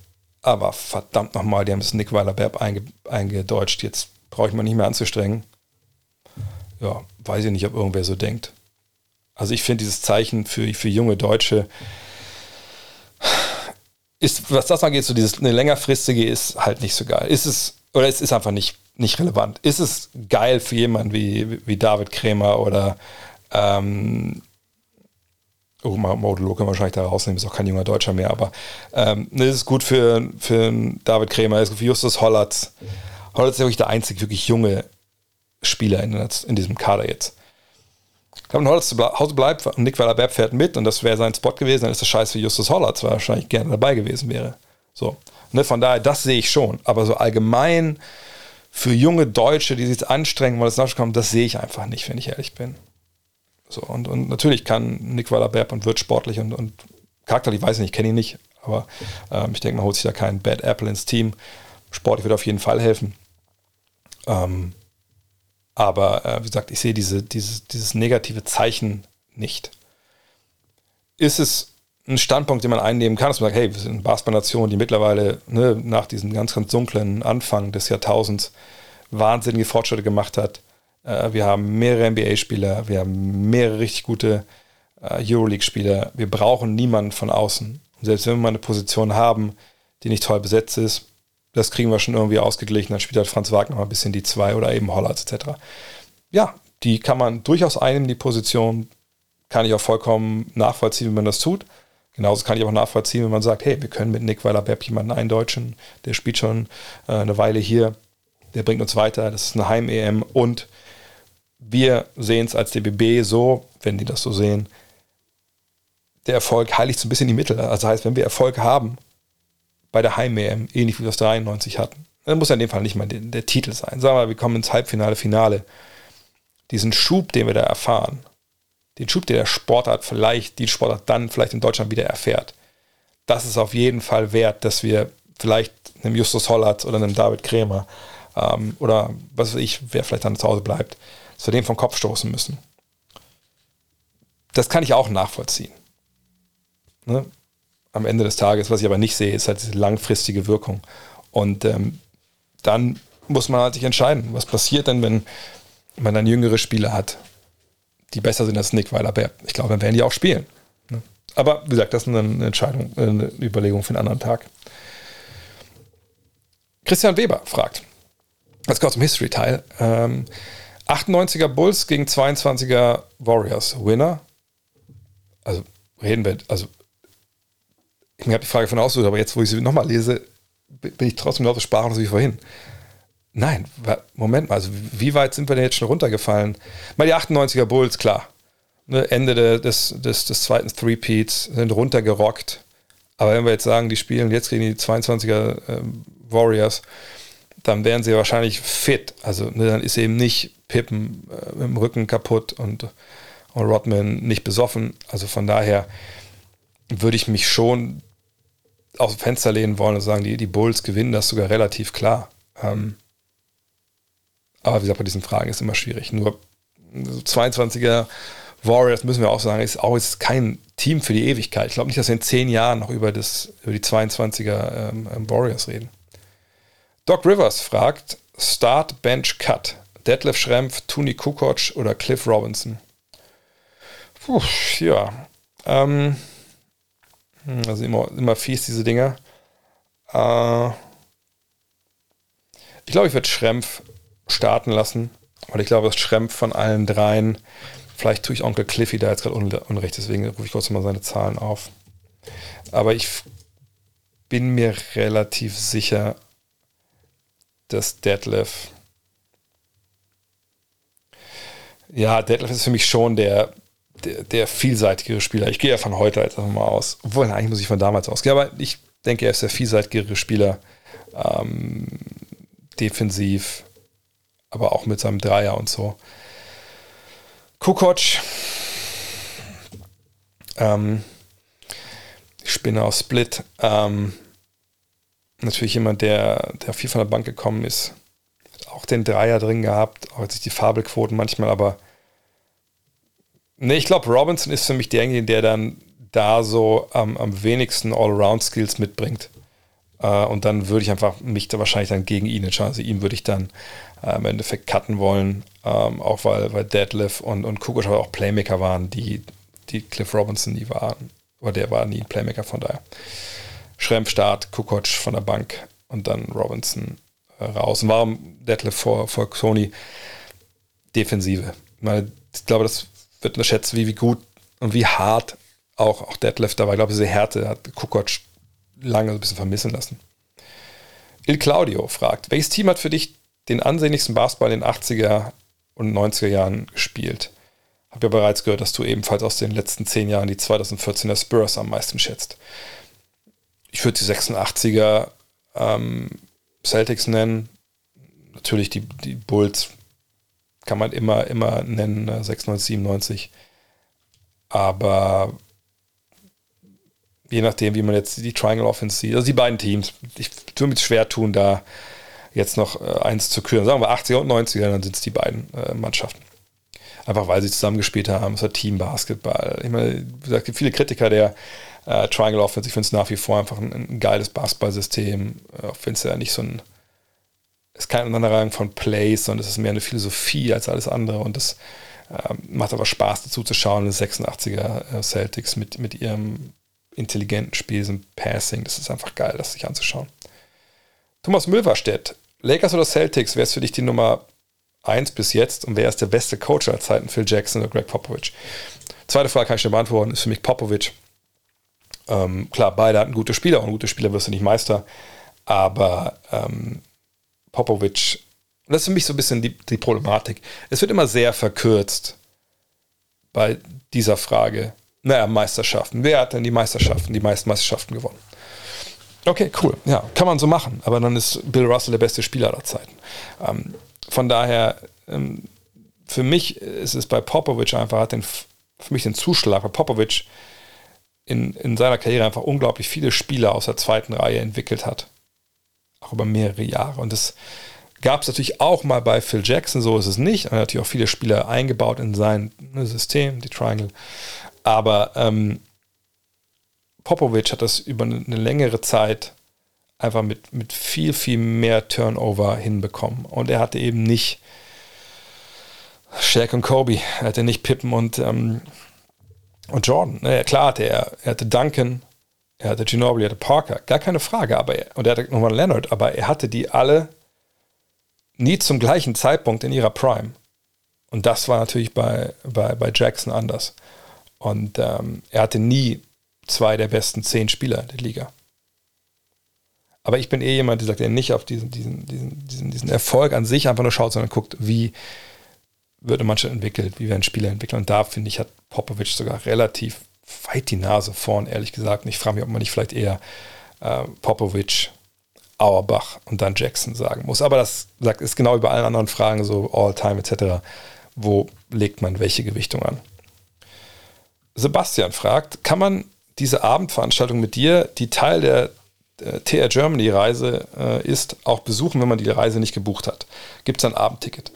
aber verdammt nochmal, die haben das Nick Weiler-Berb einge, eingedeutscht. Jetzt brauche ich mal nicht mehr anzustrengen. Ja, weiß ich nicht, ob irgendwer so denkt. Also ich finde dieses Zeichen für, für junge Deutsche ist, was das angeht, so dieses eine längerfristige ist halt nicht so geil. Ist es, oder es ist einfach nicht, nicht relevant. Ist es geil für jemanden wie, wie David Krämer oder ähm, Oh, Modulo können wir wahrscheinlich da rausnehmen, ist auch kein junger Deutscher mehr, aber ähm, das ist gut für, für David Krämer, ist gut für Justus Hollatz. Hollatz ist ja wirklich der einzig wirklich junge Spieler in, in diesem Kader jetzt. Ich glaube, wenn Hollatz zu Hause bleibt und Nick Weiler-Berb fährt mit und das wäre sein Spot gewesen, dann ist das scheiße für Justus Hollatz, weil er wahrscheinlich gerne dabei gewesen wäre. So. Ne, von daher, das sehe ich schon. Aber so allgemein für junge Deutsche, die sich jetzt anstrengen, weil es nachkommt, das sehe ich einfach nicht, wenn ich ehrlich bin. So, und, und natürlich kann Nick Weiler-Berb und wird sportlich und, und charakterlich, weiß ich nicht, kenne ihn nicht, aber ähm, ich denke, man holt sich da keinen Bad Apple ins Team. Sportlich wird auf jeden Fall helfen. Ähm, aber äh, wie gesagt, ich sehe diese, dieses, dieses negative Zeichen nicht. Ist es ein Standpunkt, den man einnehmen kann, dass man sagt, hey, wir sind eine Basketballnation, die mittlerweile ne, nach diesem ganz, ganz dunklen Anfang des Jahrtausends wahnsinnige Fortschritte gemacht hat. Äh, wir haben mehrere NBA-Spieler, wir haben mehrere richtig gute äh, Euroleague-Spieler. Wir brauchen niemanden von außen. Und selbst wenn wir mal eine Position haben, die nicht toll besetzt ist, das kriegen wir schon irgendwie ausgeglichen. Dann spielt halt Franz Wagner mal ein bisschen die zwei oder eben Hollatz etc. Ja, die kann man durchaus einnehmen, die Position. Kann ich auch vollkommen nachvollziehen, wenn man das tut. Genauso kann ich auch nachvollziehen, wenn man sagt, hey, wir können mit Nick Weiler-Bepp jemanden eindeutschen, der spielt schon äh, eine Weile hier, der bringt uns weiter, das ist eine Heim-EM und wir sehen es als DBB so, wenn die das so sehen, der Erfolg heiligt so ein bisschen die Mittel. Also heißt, wenn wir Erfolg haben bei der Heim-EM, ähnlich wie wir es 93 hatten, dann muss ja in dem Fall nicht mal der, der Titel sein. Sagen wir mal, wir kommen ins Halbfinale, Finale. Diesen Schub, den wir da erfahren, den Schub, der der Sportart vielleicht, die Sportart dann vielleicht in Deutschland wieder erfährt, das ist auf jeden Fall wert, dass wir vielleicht einem Justus Hollert oder einem David Krämer ähm, oder was weiß ich, wer vielleicht dann zu Hause bleibt, dass wir den vom Kopf stoßen müssen. Das kann ich auch nachvollziehen. Ne? Am Ende des Tages, was ich aber nicht sehe, ist halt diese langfristige Wirkung. Und ähm, dann muss man halt sich entscheiden, was passiert denn, wenn man dann jüngere Spieler hat, die besser sind als Nick Weiler-Bär. Ich glaube, dann werden die auch spielen. Ne? Aber wie gesagt, das ist eine Entscheidung, eine Überlegung für einen anderen Tag. Christian Weber fragt, das kommt zum History-Teil. Ähm, 98er Bulls gegen 22er Warriors. Winner. Also reden wir, also ich habe die Frage von ausgesucht, aber jetzt, wo ich sie nochmal lese, bin ich trotzdem noch sprachlos wie vorhin. Nein, Moment mal, also wie weit sind wir denn jetzt schon runtergefallen? Mal die 98er Bulls, klar. ne, Ende de, des, des, des zweiten Three-Peats, sind runtergerockt. Aber wenn wir jetzt sagen, die spielen jetzt gegen die 22er ähm, Warriors, dann wären sie wahrscheinlich fit. Also ne, dann ist eben nicht Pippen äh, dem Rücken kaputt und, und Rodman nicht besoffen. Also von daher würde ich mich schon aus dem Fenster lehnen wollen und sagen, die, die Bulls gewinnen das sogar relativ klar. Ähm, aber wie gesagt, bei diesen Fragen ist immer schwierig. Nur 22er Warriors müssen wir auch sagen, ist auch jetzt kein Team für die Ewigkeit. Ich glaube nicht, dass wir in zehn Jahren noch über, das, über die 22er ähm, ähm, Warriors reden. Doc Rivers fragt: Start, Bench, Cut. Detlef Schrempf, Tony Kukoc oder Cliff Robinson? Puh, ja. Ähm, also immer, immer fies, diese Dinger. Äh, ich glaube, ich werde Schrempf starten lassen, weil ich glaube, dass Schrempf von allen dreien, vielleicht tue ich Onkel Cliffy da jetzt gerade unrecht, deswegen rufe ich kurz mal seine Zahlen auf. Aber ich bin mir relativ sicher, dass Detlef. Ja, Detlef ist für mich schon der, der, der vielseitigere Spieler. Ich gehe ja von heute einfach mal aus. Obwohl, eigentlich muss ich von damals ausgehen. Aber ich denke, er ist der vielseitigere Spieler. Ähm, defensiv, aber auch mit seinem Dreier und so. Kukoc, ähm, Spinner aus Split, ähm, natürlich jemand, der, der viel von der Bank gekommen ist. Hat auch den Dreier drin gehabt, auch jetzt die Fabelquoten manchmal, aber Nee, ich glaube, Robinson ist für mich derjenige, der dann da so ähm, am wenigsten Allround-Skills mitbringt. Äh, und dann würde ich einfach mich da wahrscheinlich dann gegen ihn entscheiden. Also ihm würde ich dann äh, im Endeffekt cutten wollen, ähm, auch weil, weil Deadlift und, und aber auch Playmaker waren, die, die Cliff Robinson nie waren. Oder der war nie ein Playmaker, von daher. Schrempf Start, Kukoc von der Bank und dann Robinson äh, raus. Und warum Deadlift vor, vor Sony? Defensive. Ich, glaube, das wird unterschätzt, wie, wie gut und wie hart auch, auch Deadlift da war. Ich glaube, diese Härte hat Kukoc lange ein bisschen vermissen lassen. Il Claudio fragt, welches Team hat für dich den ansehnlichsten Basketball in den 80er und 90er Jahren gespielt? Hab ja bereits gehört, dass du ebenfalls aus den letzten zehn Jahren die 2014er Spurs am meisten schätzt. Ich würde die 86er ähm, Celtics nennen. Natürlich die, die Bulls kann man immer, immer nennen, 96, ne, 97. Aber je nachdem, wie man jetzt die Triangle Offense sieht, also die beiden Teams, ich würde mir schwer tun, da jetzt noch äh, eins zu küren. Sagen wir 80er und 90er, dann sind es die beiden äh, Mannschaften. Einfach weil sie zusammengespielt haben, es war Team-Basketball. Ich meine, es gibt viele Kritiker der äh, Triangle Offense. Ich finde es nach wie vor einfach ein, ein geiles Basketballsystem, äh, auch wenn es ja nicht so ein ist kein Aneinanderreihung von Plays, sondern es ist mehr eine Philosophie als alles andere und das ähm, macht aber Spaß dazu zu schauen, die 86er äh, Celtics mit, mit ihrem intelligenten Spiel, diesem Passing, das ist einfach geil, das sich anzuschauen. Thomas Mülverstedt, Lakers oder Celtics, wer ist für dich die Nummer 1 bis jetzt und wer ist der beste Coach aller Zeiten, Phil Jackson oder Greg Popovich? Zweite Frage kann ich dir beantworten, ist für mich Popovich. Ähm, klar, beide hatten gute Spieler und gute Spieler wirst du nicht Meister, aber ähm, Popovic. Das ist für mich so ein bisschen die, die Problematik. Es wird immer sehr verkürzt bei dieser Frage. Naja, Meisterschaften. Wer hat denn die Meisterschaften, die meisten Meisterschaften gewonnen? Okay, cool. Ja, kann man so machen. Aber dann ist Bill Russell der beste Spieler aller Zeiten. Ähm, von daher, ähm, für mich ist es bei Popovic einfach, hat den, für mich den Zuschlag, weil Popovic in, in seiner Karriere einfach unglaublich viele Spieler aus der zweiten Reihe entwickelt hat auch über mehrere Jahre. Und das gab es natürlich auch mal bei Phil Jackson, so ist es nicht. Er hat natürlich auch viele Spieler eingebaut in sein ne, System, die Triangle. Aber ähm, Popovic hat das über eine, längere Zeit einfach mit, mit viel, viel mehr Turnover hinbekommen. Und er hatte eben nicht Shaq und Kobe, er hatte nicht Pippen und, ähm, und Jordan. Ja, klar hatte er, er hatte Duncan, er hatte Ginobili, er hatte Parker, gar keine Frage. Aber er, und er hatte nochmal Leonard, aber er hatte die alle nie zum gleichen Zeitpunkt in ihrer Prime. Und das war natürlich bei, bei, bei Jackson anders. Und ähm, er hatte nie zwei der besten zehn Spieler der Liga. Aber ich bin eh jemand, der sagt, der nicht auf diesen, diesen, diesen, diesen Erfolg an sich einfach nur schaut, sondern guckt, wie, wird eine Mannschaft entwickelt, wie werden Spieler entwickelt. Und da, finde ich, hat Popovic sogar relativ weit die Nase vorn, ehrlich gesagt. Und ich frage mich, ob man nicht vielleicht eher äh, Popovic, Auerbach und dann Jackson sagen muss. Aber das sagt, ist genau wie bei allen anderen Fragen, so All-Time etc., wo legt man welche Gewichtung an. Sebastian fragt, kann man diese Abendveranstaltung mit dir, die Teil der äh, TR Germany Reise äh, ist, auch besuchen, wenn man die Reise nicht gebucht hat? Gibt es ein Abendticket?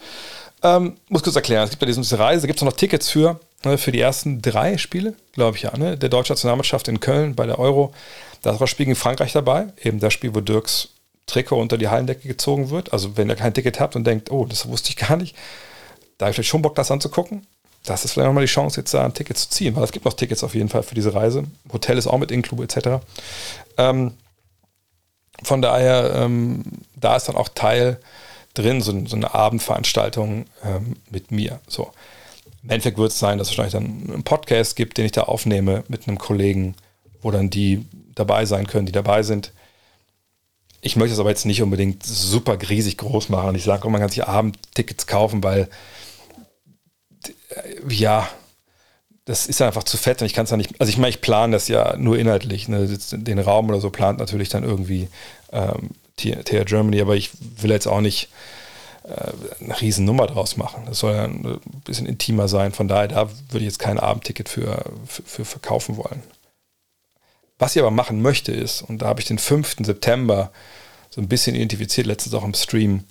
Ähm, muss kurz erklären, es gibt bei dieser Reise, gibt es noch Tickets für, äh, für die ersten drei Spiele, glaube ich ja, ne? der deutschen Nationalmannschaft in Köln bei der Euro. Da ist auch das Spiel gegen Frankreich dabei, eben das Spiel, wo Dirks Trikot unter die Hallendecke gezogen wird. Also wenn ihr kein Ticket habt und denkt, oh, das wusste ich gar nicht, da habe ich vielleicht schon Bock, das anzugucken. Das ist vielleicht nochmal die Chance, jetzt da ein Ticket zu ziehen, weil es gibt noch Tickets auf jeden Fall für diese Reise. Hotel ist auch mit Inklu etc. Ähm, von daher, ähm, da ist dann auch Teil drin, so, so eine Abendveranstaltung ähm, mit mir. So. Im Endeffekt wird es sein, dass es wahrscheinlich dann einen Podcast gibt, den ich da aufnehme mit einem Kollegen, wo dann die dabei sein können, die dabei sind. Ich möchte es aber jetzt nicht unbedingt super riesig groß machen. Ich sage, oh, man kann sich Abendtickets kaufen, weil äh, ja, das ist einfach zu fett und ich kann es ja nicht. Also ich meine, ich plane das ja nur inhaltlich. Ne? Den Raum oder so plant natürlich dann irgendwie ähm, TR Germany, aber ich will jetzt auch nicht äh, eine Riesennummer draus machen. Das soll ja ein bisschen intimer sein. Von daher, da würde ich jetzt kein Abendticket für, für, für verkaufen wollen. Was ich aber machen möchte ist, und da habe ich den 5. September so ein bisschen identifiziert, letztens auch im Stream,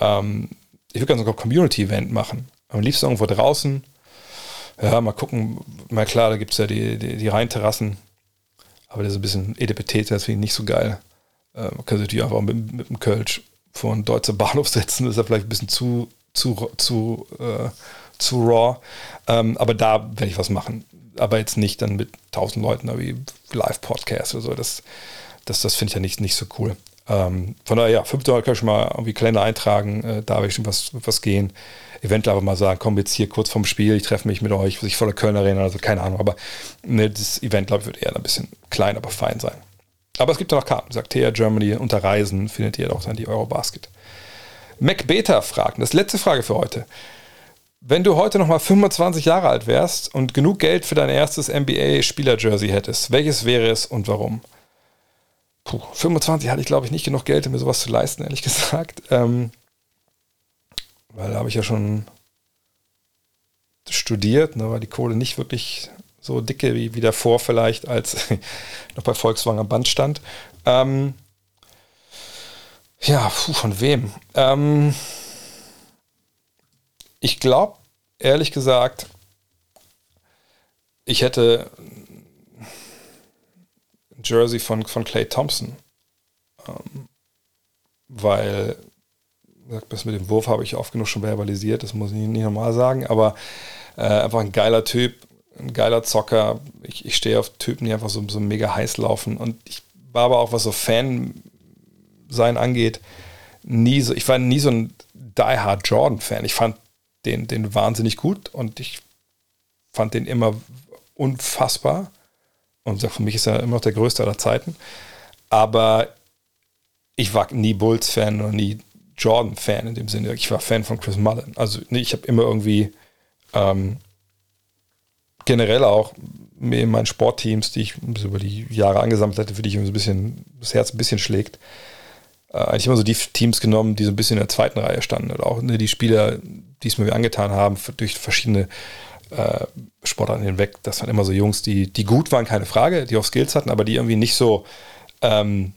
ähm, ich würde gerne so ein Community-Event machen. Am liebsten irgendwo draußen. Ja, mal gucken. Mal klar, da gibt es ja die, die, die Rheinterrassen. Aber das ist ein bisschen finde ich nicht so geil. Äh, man kann sich natürlich einfach mit, mit dem Kölsch vor einen Deutscher Bahnhof setzen. Ist ja vielleicht ein bisschen zu, zu, zu, äh, zu raw. Ähm, aber da werde ich was machen. Aber jetzt nicht dann mit tausend Leuten wie Live-Podcast oder so. Das, das, das finde ich ja nicht, nicht so cool. Ähm, von daher, ja, 5. kann ich schon mal irgendwie Kalender eintragen. Äh, da werde ich schon was, was gehen. Eventuell aber mal sagen, komm jetzt hier kurz vorm Spiel, ich treffe mich mit euch, ich voller Kölner Arena, also keine Ahnung. Aber ne, das Event, glaube ich, wird eher ein bisschen klein, aber fein sein. Aber es gibt ja noch Karten. Sagt TR Germany unter Reisen findet ihr auch dann die Eurobasket. MacBeta fragt, das ist letzte Frage für heute. Wenn du heute nochmal 25 Jahre alt wärst und genug Geld für dein erstes NBA-Spieler-Jersey hättest, welches wäre es und warum? Puh, 25 hatte ich, glaube ich, nicht genug Geld, um mir sowas zu leisten, ehrlich [laughs] gesagt. Ähm, weil da habe ich ja schon studiert, ne, war die Kohle nicht wirklich so dicke wie, wie davor vielleicht, als [laughs] noch bei Volkswagen am Band stand. Ähm, ja, puh, von wem? Ähm, ich glaube, ehrlich gesagt, ich hätte ein Jersey von, von Clay Thompson. Ähm, weil, das mit dem Wurf habe ich oft genug schon verbalisiert, das muss ich nicht nochmal sagen, aber äh, einfach ein geiler Typ, ein geiler Zocker. Ich, ich stehe auf Typen, die einfach so, so mega heiß laufen. Und ich war aber auch, was so Fan sein angeht, nie so, ich war nie so ein Die Hard Jordan-Fan. Ich fand den, den wahnsinnig gut und ich fand den immer unfassbar. Und für mich ist er immer noch der größte aller Zeiten. Aber ich war nie Bulls-Fan und nie Jordan-Fan in dem Sinne. Ich war Fan von Chris Mullen. Also ich habe immer irgendwie ähm, generell auch in meinen Sportteams, die ich über die Jahre angesammelt hatte, für die ich so ein bisschen, das Herz ein bisschen schlägt, äh, eigentlich immer so die Teams genommen, die so ein bisschen in der zweiten Reihe standen. Oder auch ne, die Spieler, die es mir angetan haben, durch verschiedene äh, Sportarten hinweg. Das waren immer so Jungs, die, die gut waren, keine Frage, die auch Skills hatten, aber die irgendwie nicht so, ähm,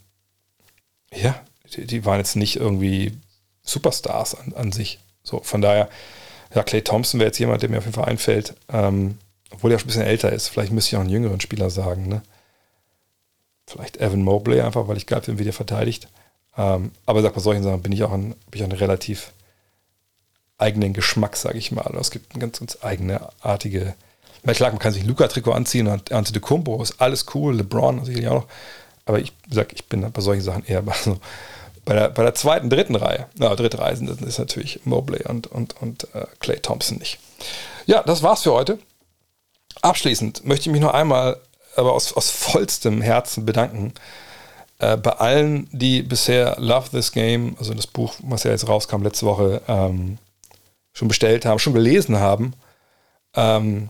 ja, die, die, waren jetzt nicht irgendwie Superstars an, an sich. So, von daher, ja, Clay Thompson wäre jetzt jemand, der mir auf jeden Fall einfällt. Ähm, obwohl er schon ein bisschen älter ist. Vielleicht müsste ich auch einen jüngeren Spieler sagen. Ne? Vielleicht Evan Mobley, einfach weil ich geil finde, wie der verteidigt. Ähm, aber sag, bei solchen Sachen bin ich auch ein, ich auch einen relativ eigenen Geschmack, sage ich mal. Es gibt eine ganz, ganz eigene, artige. Klar, man kann sich ein Luca-Trikot anziehen und Ante de Kumbo ist alles cool, LeBron sicherlich auch noch. Aber ich sag, ich bin bei solchen Sachen eher [laughs] bei, so, bei, der, bei der zweiten, dritten Reihe. Na, dritte Reihe sind, ist natürlich Mobley und, und, und äh, Clay Thompson nicht. Ja, das war's für heute. Abschließend möchte ich mich noch einmal, aber aus, aus vollstem Herzen bedanken äh, bei allen, die bisher Love This Game, also das Buch, was ja jetzt rauskam letzte Woche, ähm, schon bestellt haben, schon gelesen haben, ähm,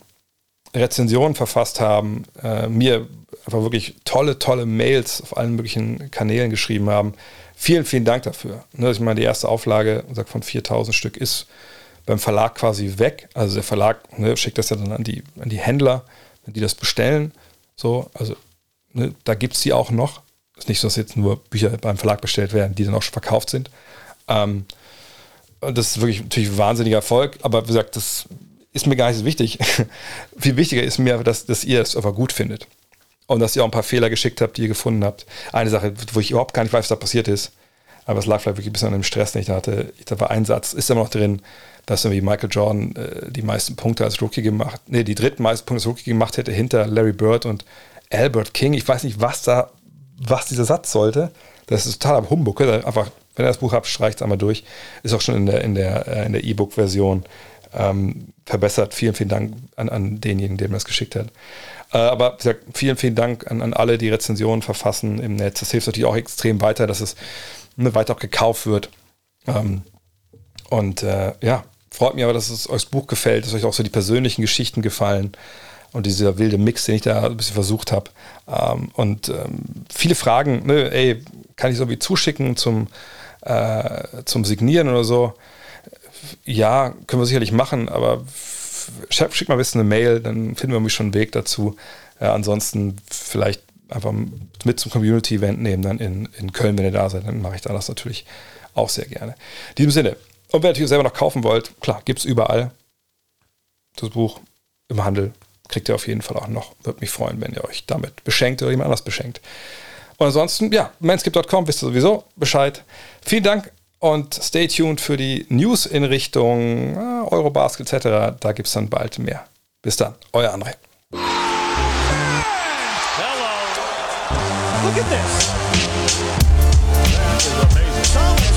Rezensionen verfasst haben, äh, mir einfach wirklich tolle, tolle Mails auf allen möglichen Kanälen geschrieben haben. Vielen, vielen Dank dafür. Ne, ich meine, die erste Auflage von 4000 Stück ist beim Verlag quasi weg. Also der Verlag ne, schickt das ja dann an die, an die Händler, die das bestellen. So, also ne, da gibt es die auch noch. Ist nicht so, dass jetzt nur Bücher beim Verlag bestellt werden, die dann auch schon verkauft sind. Ähm, das ist wirklich natürlich ein wahnsinniger Erfolg, aber wie gesagt, das ist mir gar nicht so wichtig. [laughs] Viel wichtiger ist mir, dass, dass ihr es einfach gut findet. Und dass ihr auch ein paar Fehler geschickt habt, die ihr gefunden habt. Eine Sache, wo ich überhaupt gar nicht weiß, was da passiert ist, aber es lag vielleicht wirklich ein bisschen an dem Stress, den ich da hatte. Da war ein Satz, ist immer noch drin, dass irgendwie Michael Jordan äh, die meisten Punkte als Rookie gemacht, nee, die dritten meisten Punkte als Rookie gemacht hätte hinter Larry Bird und Albert King. Ich weiß nicht, was da, was dieser Satz sollte. Das ist total am Humbug. Einfach, wenn ihr das Buch habt, streicht es einmal durch. Ist auch schon in der, in der, äh, in der E-Book-Version ähm, verbessert. Vielen, vielen Dank an, an denjenigen, der mir das geschickt hat. Äh, aber gesagt, vielen, vielen Dank an, an alle, die Rezensionen verfassen im Netz. Das hilft natürlich auch extrem weiter, dass es ne, weiter auch gekauft wird. Ähm, und äh, ja, freut mich aber, dass es euch das Buch gefällt, dass euch auch so die persönlichen Geschichten gefallen und dieser wilde Mix, den ich da ein bisschen versucht habe. Ähm, und ähm, viele Fragen, ne, ey, kann ich so wie zuschicken zum, äh, zum Signieren oder so? ja, können wir sicherlich machen, aber schick mal ein bisschen eine Mail, dann finden wir mich schon einen Weg dazu. Ja, ansonsten vielleicht einfach mit zum Community-Event nehmen, dann in, in Köln, wenn ihr da seid, dann mache ich da das natürlich auch sehr gerne. In diesem Sinne, und wenn ihr natürlich selber noch kaufen wollt, klar, gibt es überall das Buch im Handel. Kriegt ihr auf jeden Fall auch noch. Würde mich freuen, wenn ihr euch damit beschenkt oder jemand anders beschenkt. Und ansonsten, ja, manscape.com wisst ihr sowieso Bescheid. Vielen Dank und stay tuned für die News in Richtung äh, Eurobasket etc. Da gibt es dann bald mehr. Bis dann, euer André. Hello. Look at this. That is amazing.